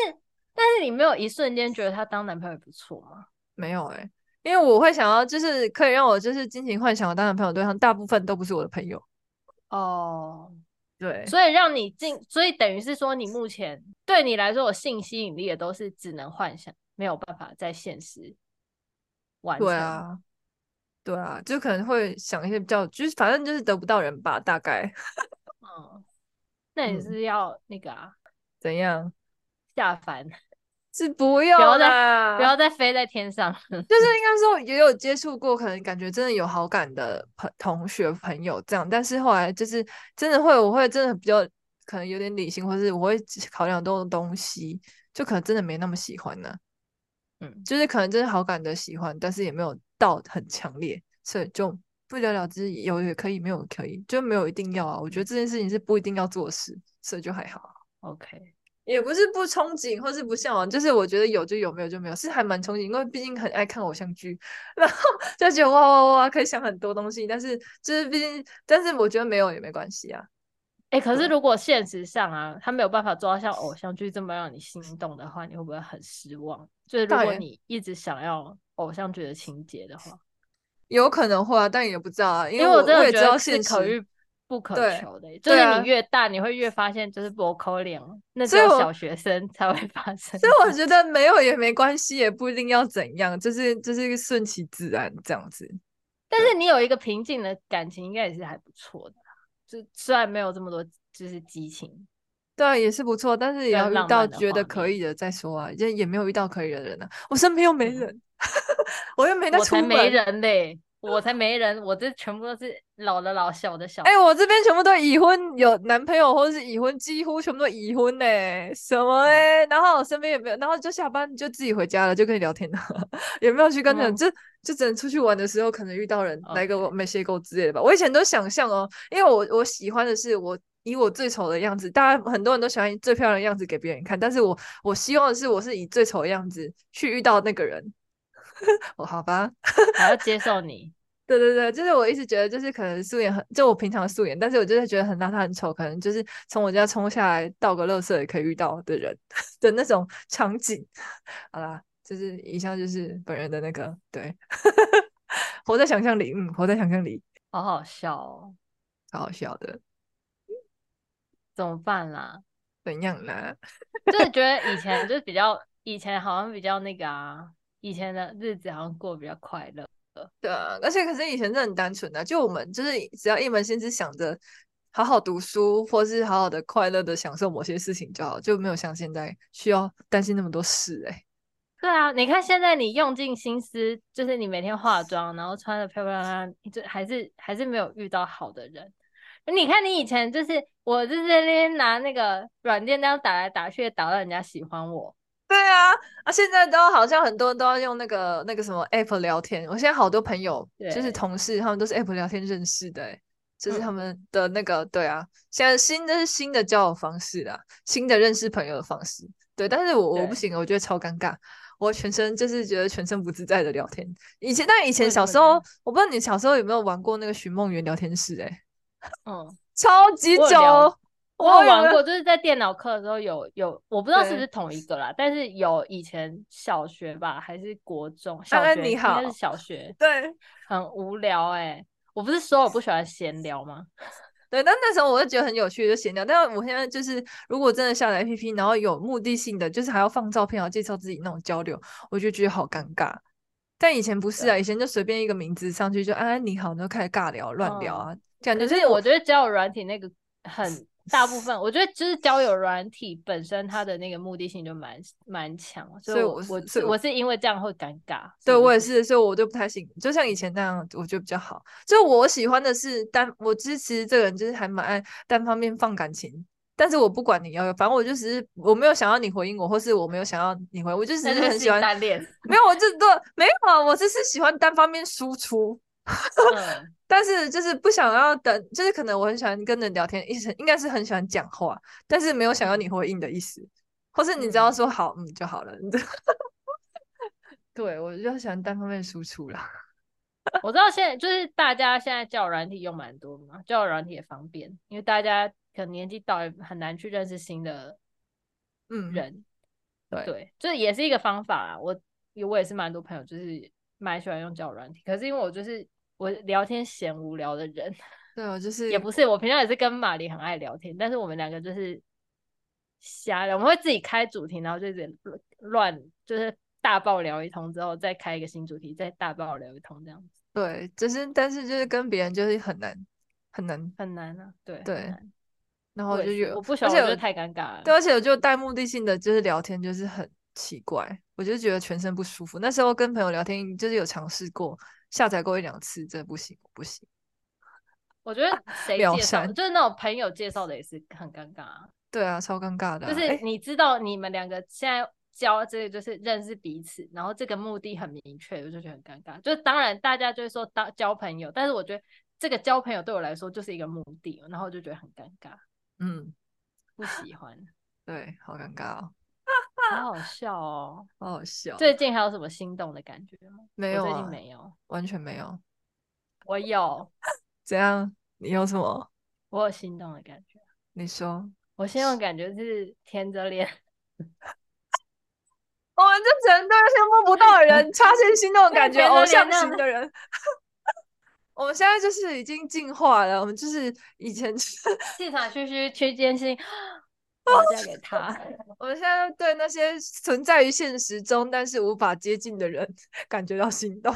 但是你没有一瞬间觉得他当男朋友不错吗？没有哎、欸，因为我会想要，就是可以让我就是尽情幻想我当男朋友对象，大部分都不是我的朋友。哦，对，所以让你进，所以等于是说，你目前对你来说有性吸引力的都是只能幻想，没有办法在现实完成。对啊。对啊，就可能会想一些比较，就是反正就是得不到人吧，大概。[laughs] 嗯，那你是要那个啊？怎样？下凡？是不要啦，不要再不要再飞在天上。[laughs] 就是应该说也有接触过，可能感觉真的有好感的朋同学朋友这样，但是后来就是真的会，我会真的比较可能有点理性，或是我会考量很多东西，就可能真的没那么喜欢呢。嗯，就是可能真的好感的喜欢，但是也没有。到很强烈，所以就不了了之，有也可以，没有可以，就没有一定要啊。我觉得这件事情是不一定要做的事。所以就还好。OK。也不是不憧憬，或是不向往，就是我觉得有就有，没有就没有，是还蛮憧憬，因为毕竟很爱看偶像剧，[laughs] 然后就觉得哇哇哇，可以想很多东西。但是就是毕竟，但是我觉得没有也没关系啊。哎、欸，可是如果现实上啊，他没有办法做到像偶像剧这么让你心动的话，你会不会很失望？就是如果你一直想要偶像剧的情节的话，有可能会啊，但也不知道啊，因为我，我真的觉得是可遇不可求的，就是你越大，你会越发现就是不可怜，那只有小学生才会发生。所以我觉得没有也没关系，也不一定要怎样，就是就是一个顺其自然这样子。但是你有一个平静的感情，应该也是还不错的。就虽然没有这么多就是激情，对，也是不错，但是也要遇到觉得可以的再说啊。就也没有遇到可以的人呢、啊，我身边又没人，[laughs] 嗯、我又没在出门，我才没人嘞。我才没人，我这全部都是老的老小的小。哎、欸，我这边全部都已婚，有男朋友或者是已婚，几乎全部都已婚呢。什么哎？然后我身边也没有，然后就下班就自己回家了，就跟你聊天了，[laughs] 也没有去跟人，嗯、就就只能出去玩的时候可能遇到人来个没邂逅之类的吧。Okay. 我以前都想象哦，因为我我喜欢的是我以我最丑的样子，当然很多人都喜欢最漂亮的样子给别人看，但是我我希望的是我是以最丑的样子去遇到那个人。[laughs] 哦，好吧，[laughs] 还要接受你。[laughs] 对对对，就是我一直觉得，就是可能素颜很，就我平常素颜，但是我就是觉得很邋遢很丑，可能就是从我家冲下来倒个垃圾也可以遇到的人的那种场景。好啦，就是以上就是本人的那个对，活在想象里，嗯，活在想象里，好好笑哦，好好笑的，怎么办啦？怎样啦？就是觉得以前就是比较，以前好像比较那个啊，以前的日子好像过比较快乐。对啊，而且可是以前真的很单纯的、啊，就我们就是只要一门心思想着好好读书，或是好好的快乐的享受某些事情就好，就没有像现在需要担心那么多事哎、欸。对啊，你看现在你用尽心思，就是你每天化妆，然后穿的漂漂亮亮，就还是还是没有遇到好的人。你看你以前就是我就是在那边拿那个软件那样打来打去，打到人家喜欢我。对啊，啊，现在都好像很多人都要用那个那个什么 app 聊天。我现在好多朋友就是同事，他们都是 app 聊天认识的，哎，就是他们的那个、嗯、对啊。现在新的是新的交友方式啦，新的认识朋友的方式。对，但是我我不行，我觉得超尴尬，我全身就是觉得全身不自在的聊天。以前，但以前小时候，我不知道你小时候有没有玩过那个寻梦园聊天室，哎，嗯，超级久。我有玩过，就是在电脑课的时候有有，我不知道是不是同一个啦，但是有以前小学吧，还是国中？小学你好，应该是小学。对，很无聊哎、欸，我不是说我不喜欢闲聊吗？[laughs] 对，但那时候我就觉得很有趣，就闲聊。但是我现在就是，如果真的下载 APP，然后有目的性的，就是还要放照片，然后介绍自己那种交流，我就觉得好尴尬。但以前不是啊，以前就随便一个名字上去就安安你好，然后开始尬聊乱聊啊，感觉、嗯、就是我觉得交友软体那个很。大部分我觉得就是交友软体本身它的那个目的性就蛮蛮强，所以我我我，我是因为这样会尴尬。对，我也是，所以我就不太行。就像以前那样，我觉得比较好。就我喜欢的是单，我支持这个人就是还蛮爱单方面放感情，但是我不管你要有，反正我就只是我没有想要你回应我，或是我没有想要你回，我就是很喜欢单恋。没有，我就对，没有啊，我就是喜欢单方面输出。嗯 [laughs] 但是就是不想要等，就是可能我很喜欢跟人聊天，意思应该是很喜欢讲话，但是没有想要你回应的意思，或是你只要说好，嗯，就好了。[laughs] 对，我就喜欢单方面输出啦。[laughs] 我知道现在就是大家现在交友软体用蛮多嘛，交友软体也方便，因为大家可能年纪到也很难去认识新的嗯人，对对，这也是一个方法啊。我我也是蛮多朋友就是蛮喜欢用交友软体，可是因为我就是。我聊天嫌无聊的人，[laughs] 对，我就是也不是，我平常也是跟玛丽很爱聊天，但是我们两个就是瞎聊，我们会自己开主题，然后就乱，就是大爆聊一通之后，再开一个新主题，再大爆聊一通这样子。对，就是但是就是跟别人就是很难很难很难啊，对对。然后就有我不喜欢，我觉得太尴尬了。对，而且我就带目的性的就是聊天，就是很奇怪，我就觉得全身不舒服。那时候跟朋友聊天，就是有尝试过。下载过一两次，真的不行，不行。我觉得 [laughs] 谁介绍，就是那种朋友介绍的也是很尴尬啊。对啊，超尴尬的啊。就是你知道你们两个现在交这个就是认识彼此，然后这个目的很明确，我就觉得很尴尬。就是当然大家就是说当交朋友，但是我觉得这个交朋友对我来说就是一个目的，然后我就觉得很尴尬。嗯，不喜欢。[laughs] 对，好尴尬哦，好 [laughs] 好笑哦，好好笑。最近还有什么心动的感觉吗？没有啊，最近没有，完全没有。我有。[laughs] 怎样？你有什么？我有心动的感觉。你说。我心动的感觉是舔着脸。[laughs] 我们就只能对那些摸不到的人插进心动的感觉，偶像型的人。我们现在就是已经进化了，我们就是以前就是气场虚虚区间性，我要嫁给他。[laughs] 我们现在对那些存在于现实中但是无法接近的人 [laughs] 感觉到心动，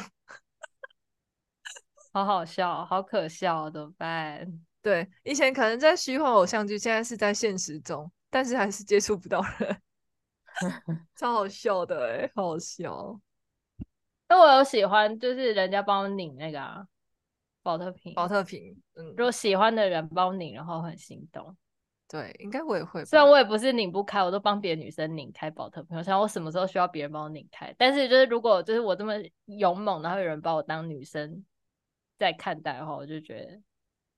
好好笑，好可笑，怎么办？对，以前可能在虚幻偶像剧，现在是在现实中，但是还是接触不到人。[laughs] 超好笑的哎、欸，好好笑。那我有喜欢，就是人家帮我拧那个啊，保特瓶。保特瓶，嗯，如果喜欢的人帮我拧，然后很心动。对，应该我也会。虽然我也不是拧不开，我都帮别的女生拧开宝特瓶。我想我什么时候需要别人帮我拧开？但是就是如果就是我这么勇猛，然后有人把我当女生在看待的话，我就觉得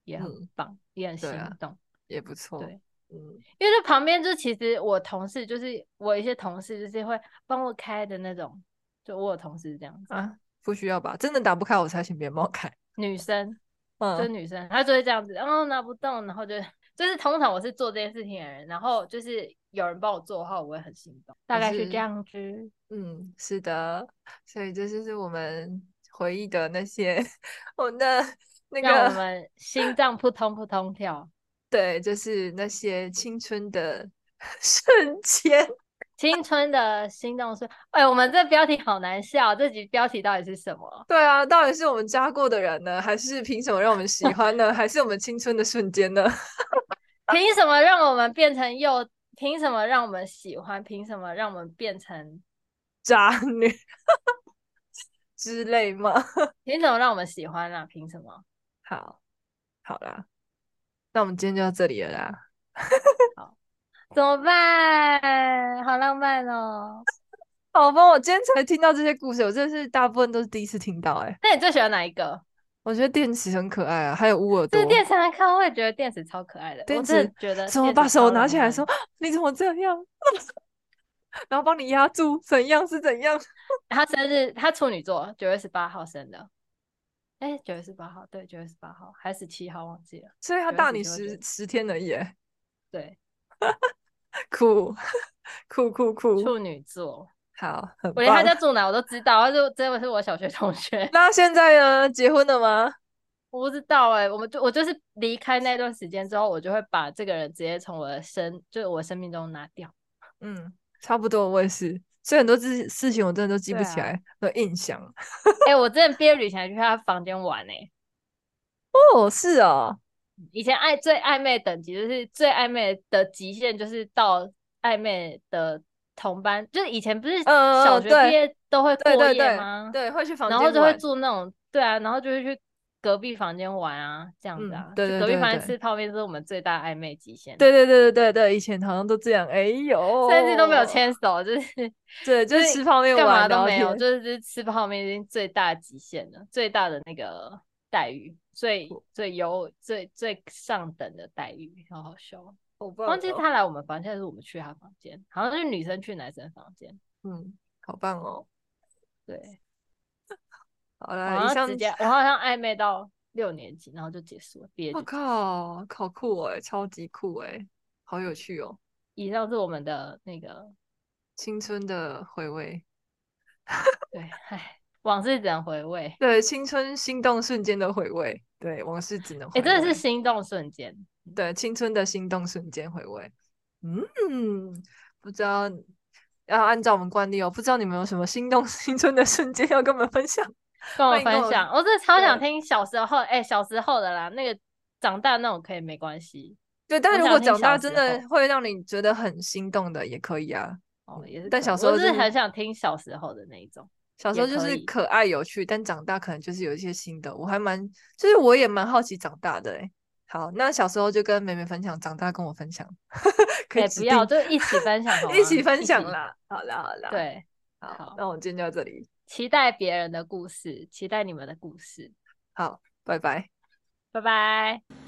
也很棒，嗯、也很心动，啊、也不错。对。嗯，因为这旁边就其实我同事就是我一些同事就是会帮我开的那种，就我有同事是这样子啊，不需要吧？真的打不开我才请别人帮我开。女生，嗯，就是女生，她就会这样子，然后拿不动，然后就就是通常我是做这件事情的人，然后就是有人帮我做的话，我会很心动，大概是这样子。嗯，是的，所以这就是我们回忆的那些 [laughs] 我们的 [laughs] 那个，让我们心脏扑通扑通跳。[laughs] 对，就是那些青春的瞬间，青春的心动是。哎，我们这标题好难笑，这集标题到底是什么？对啊，到底是我们渣过的人呢，还是凭什么让我们喜欢呢？还是我们青春的瞬间呢？[laughs] 凭什么让我们变成又？凭什么让我们喜欢？凭什么让我们变成 [laughs] 渣女 [laughs] 之类吗？凭什么让我们喜欢啊？凭什么？好，好啦。那我们今天就到这里了啦。好，怎么办？好浪漫哦！好吧，我今天才听到这些故事，我真的是大部分都是第一次听到、欸。哎，那你最喜欢哪一个？我觉得电池很可爱啊，还有乌耳朵。对，电池很可爱，我也觉得电池超可爱的。电池觉得怎么把手拿起来说？你怎么这样？[laughs] 然后帮你压住，怎样是怎样？[laughs] 他生日，他处女座，九月十八号生的。哎，九月十八号，对，九月十八号还是十七号，忘记了。所以他大你十十天而已。对，酷酷酷酷，处女座，好，我连他家住哪我都知道，他就真的是我小学同学。那现在呢？结婚了吗？我不知道哎，我们就我就是离开那段时间之后，我就会把这个人直接从我的生，就是我生命中拿掉。嗯，差不多，我也是。所以很多事事情我真的都记不起来的印象。哎、欸，我真的毕业旅行还去他房间玩哎、欸。哦，是哦。以前暧最暧昧的等级就是最暧昧的极限，就是到暧昧的同班，就是以前不是小学毕业都会过夜吗？对，会去房间，然后就会住那种，对啊，然后就会去。隔壁房间玩啊，这样子啊，对，隔壁房间吃泡面是我们最大暧昧极限。对对对对对对，以前好像都这样。哎呦，甚至都没有牵手，就是对，就是吃泡面，干嘛都没有，就是就是吃泡面已经最大极限了，最大的那个待遇，最最优最最上等的待遇，好好笑。我忘记他来我们房间，还是我们去他房间，好像是女生去男生房间。嗯，好棒哦。对。好了，直接我好像暧昧到六年级，然后就结束了。毕业，我靠，好酷哎，超级酷哎，好有趣哦。以上是我们的那个青春的回味。[laughs] 对，唉，往事只能回味。对，青春心动瞬间的回味。对，往事只能回味。哎、欸，真的是心动瞬间。对，青春的心动瞬间回味。嗯，不知道要按照我们惯例哦，不知道你们有什么心动 [laughs] 青春的瞬间要跟我们分享？跟我分享，我真的超想听小时候，哎、欸，小时候的啦，那个长大那种可以没关系。对，但是如果长大真的会让你觉得很心动的，也可以啊。哦，也是。但小时候、就是、我是很想听小时候的那一种，小时候就是可爱有趣，但长大可能就是有一些新的。我还蛮，就是我也蛮好奇长大的、欸。哎，好，那小时候就跟妹妹分享，长大跟我分享，[laughs] 可以、欸、不要就一起分享，一起分享 [laughs] 啦。好啦，好啦，对，好，好那我们今天就到这里。期待别人的故事，期待你们的故事。好，拜拜，拜拜。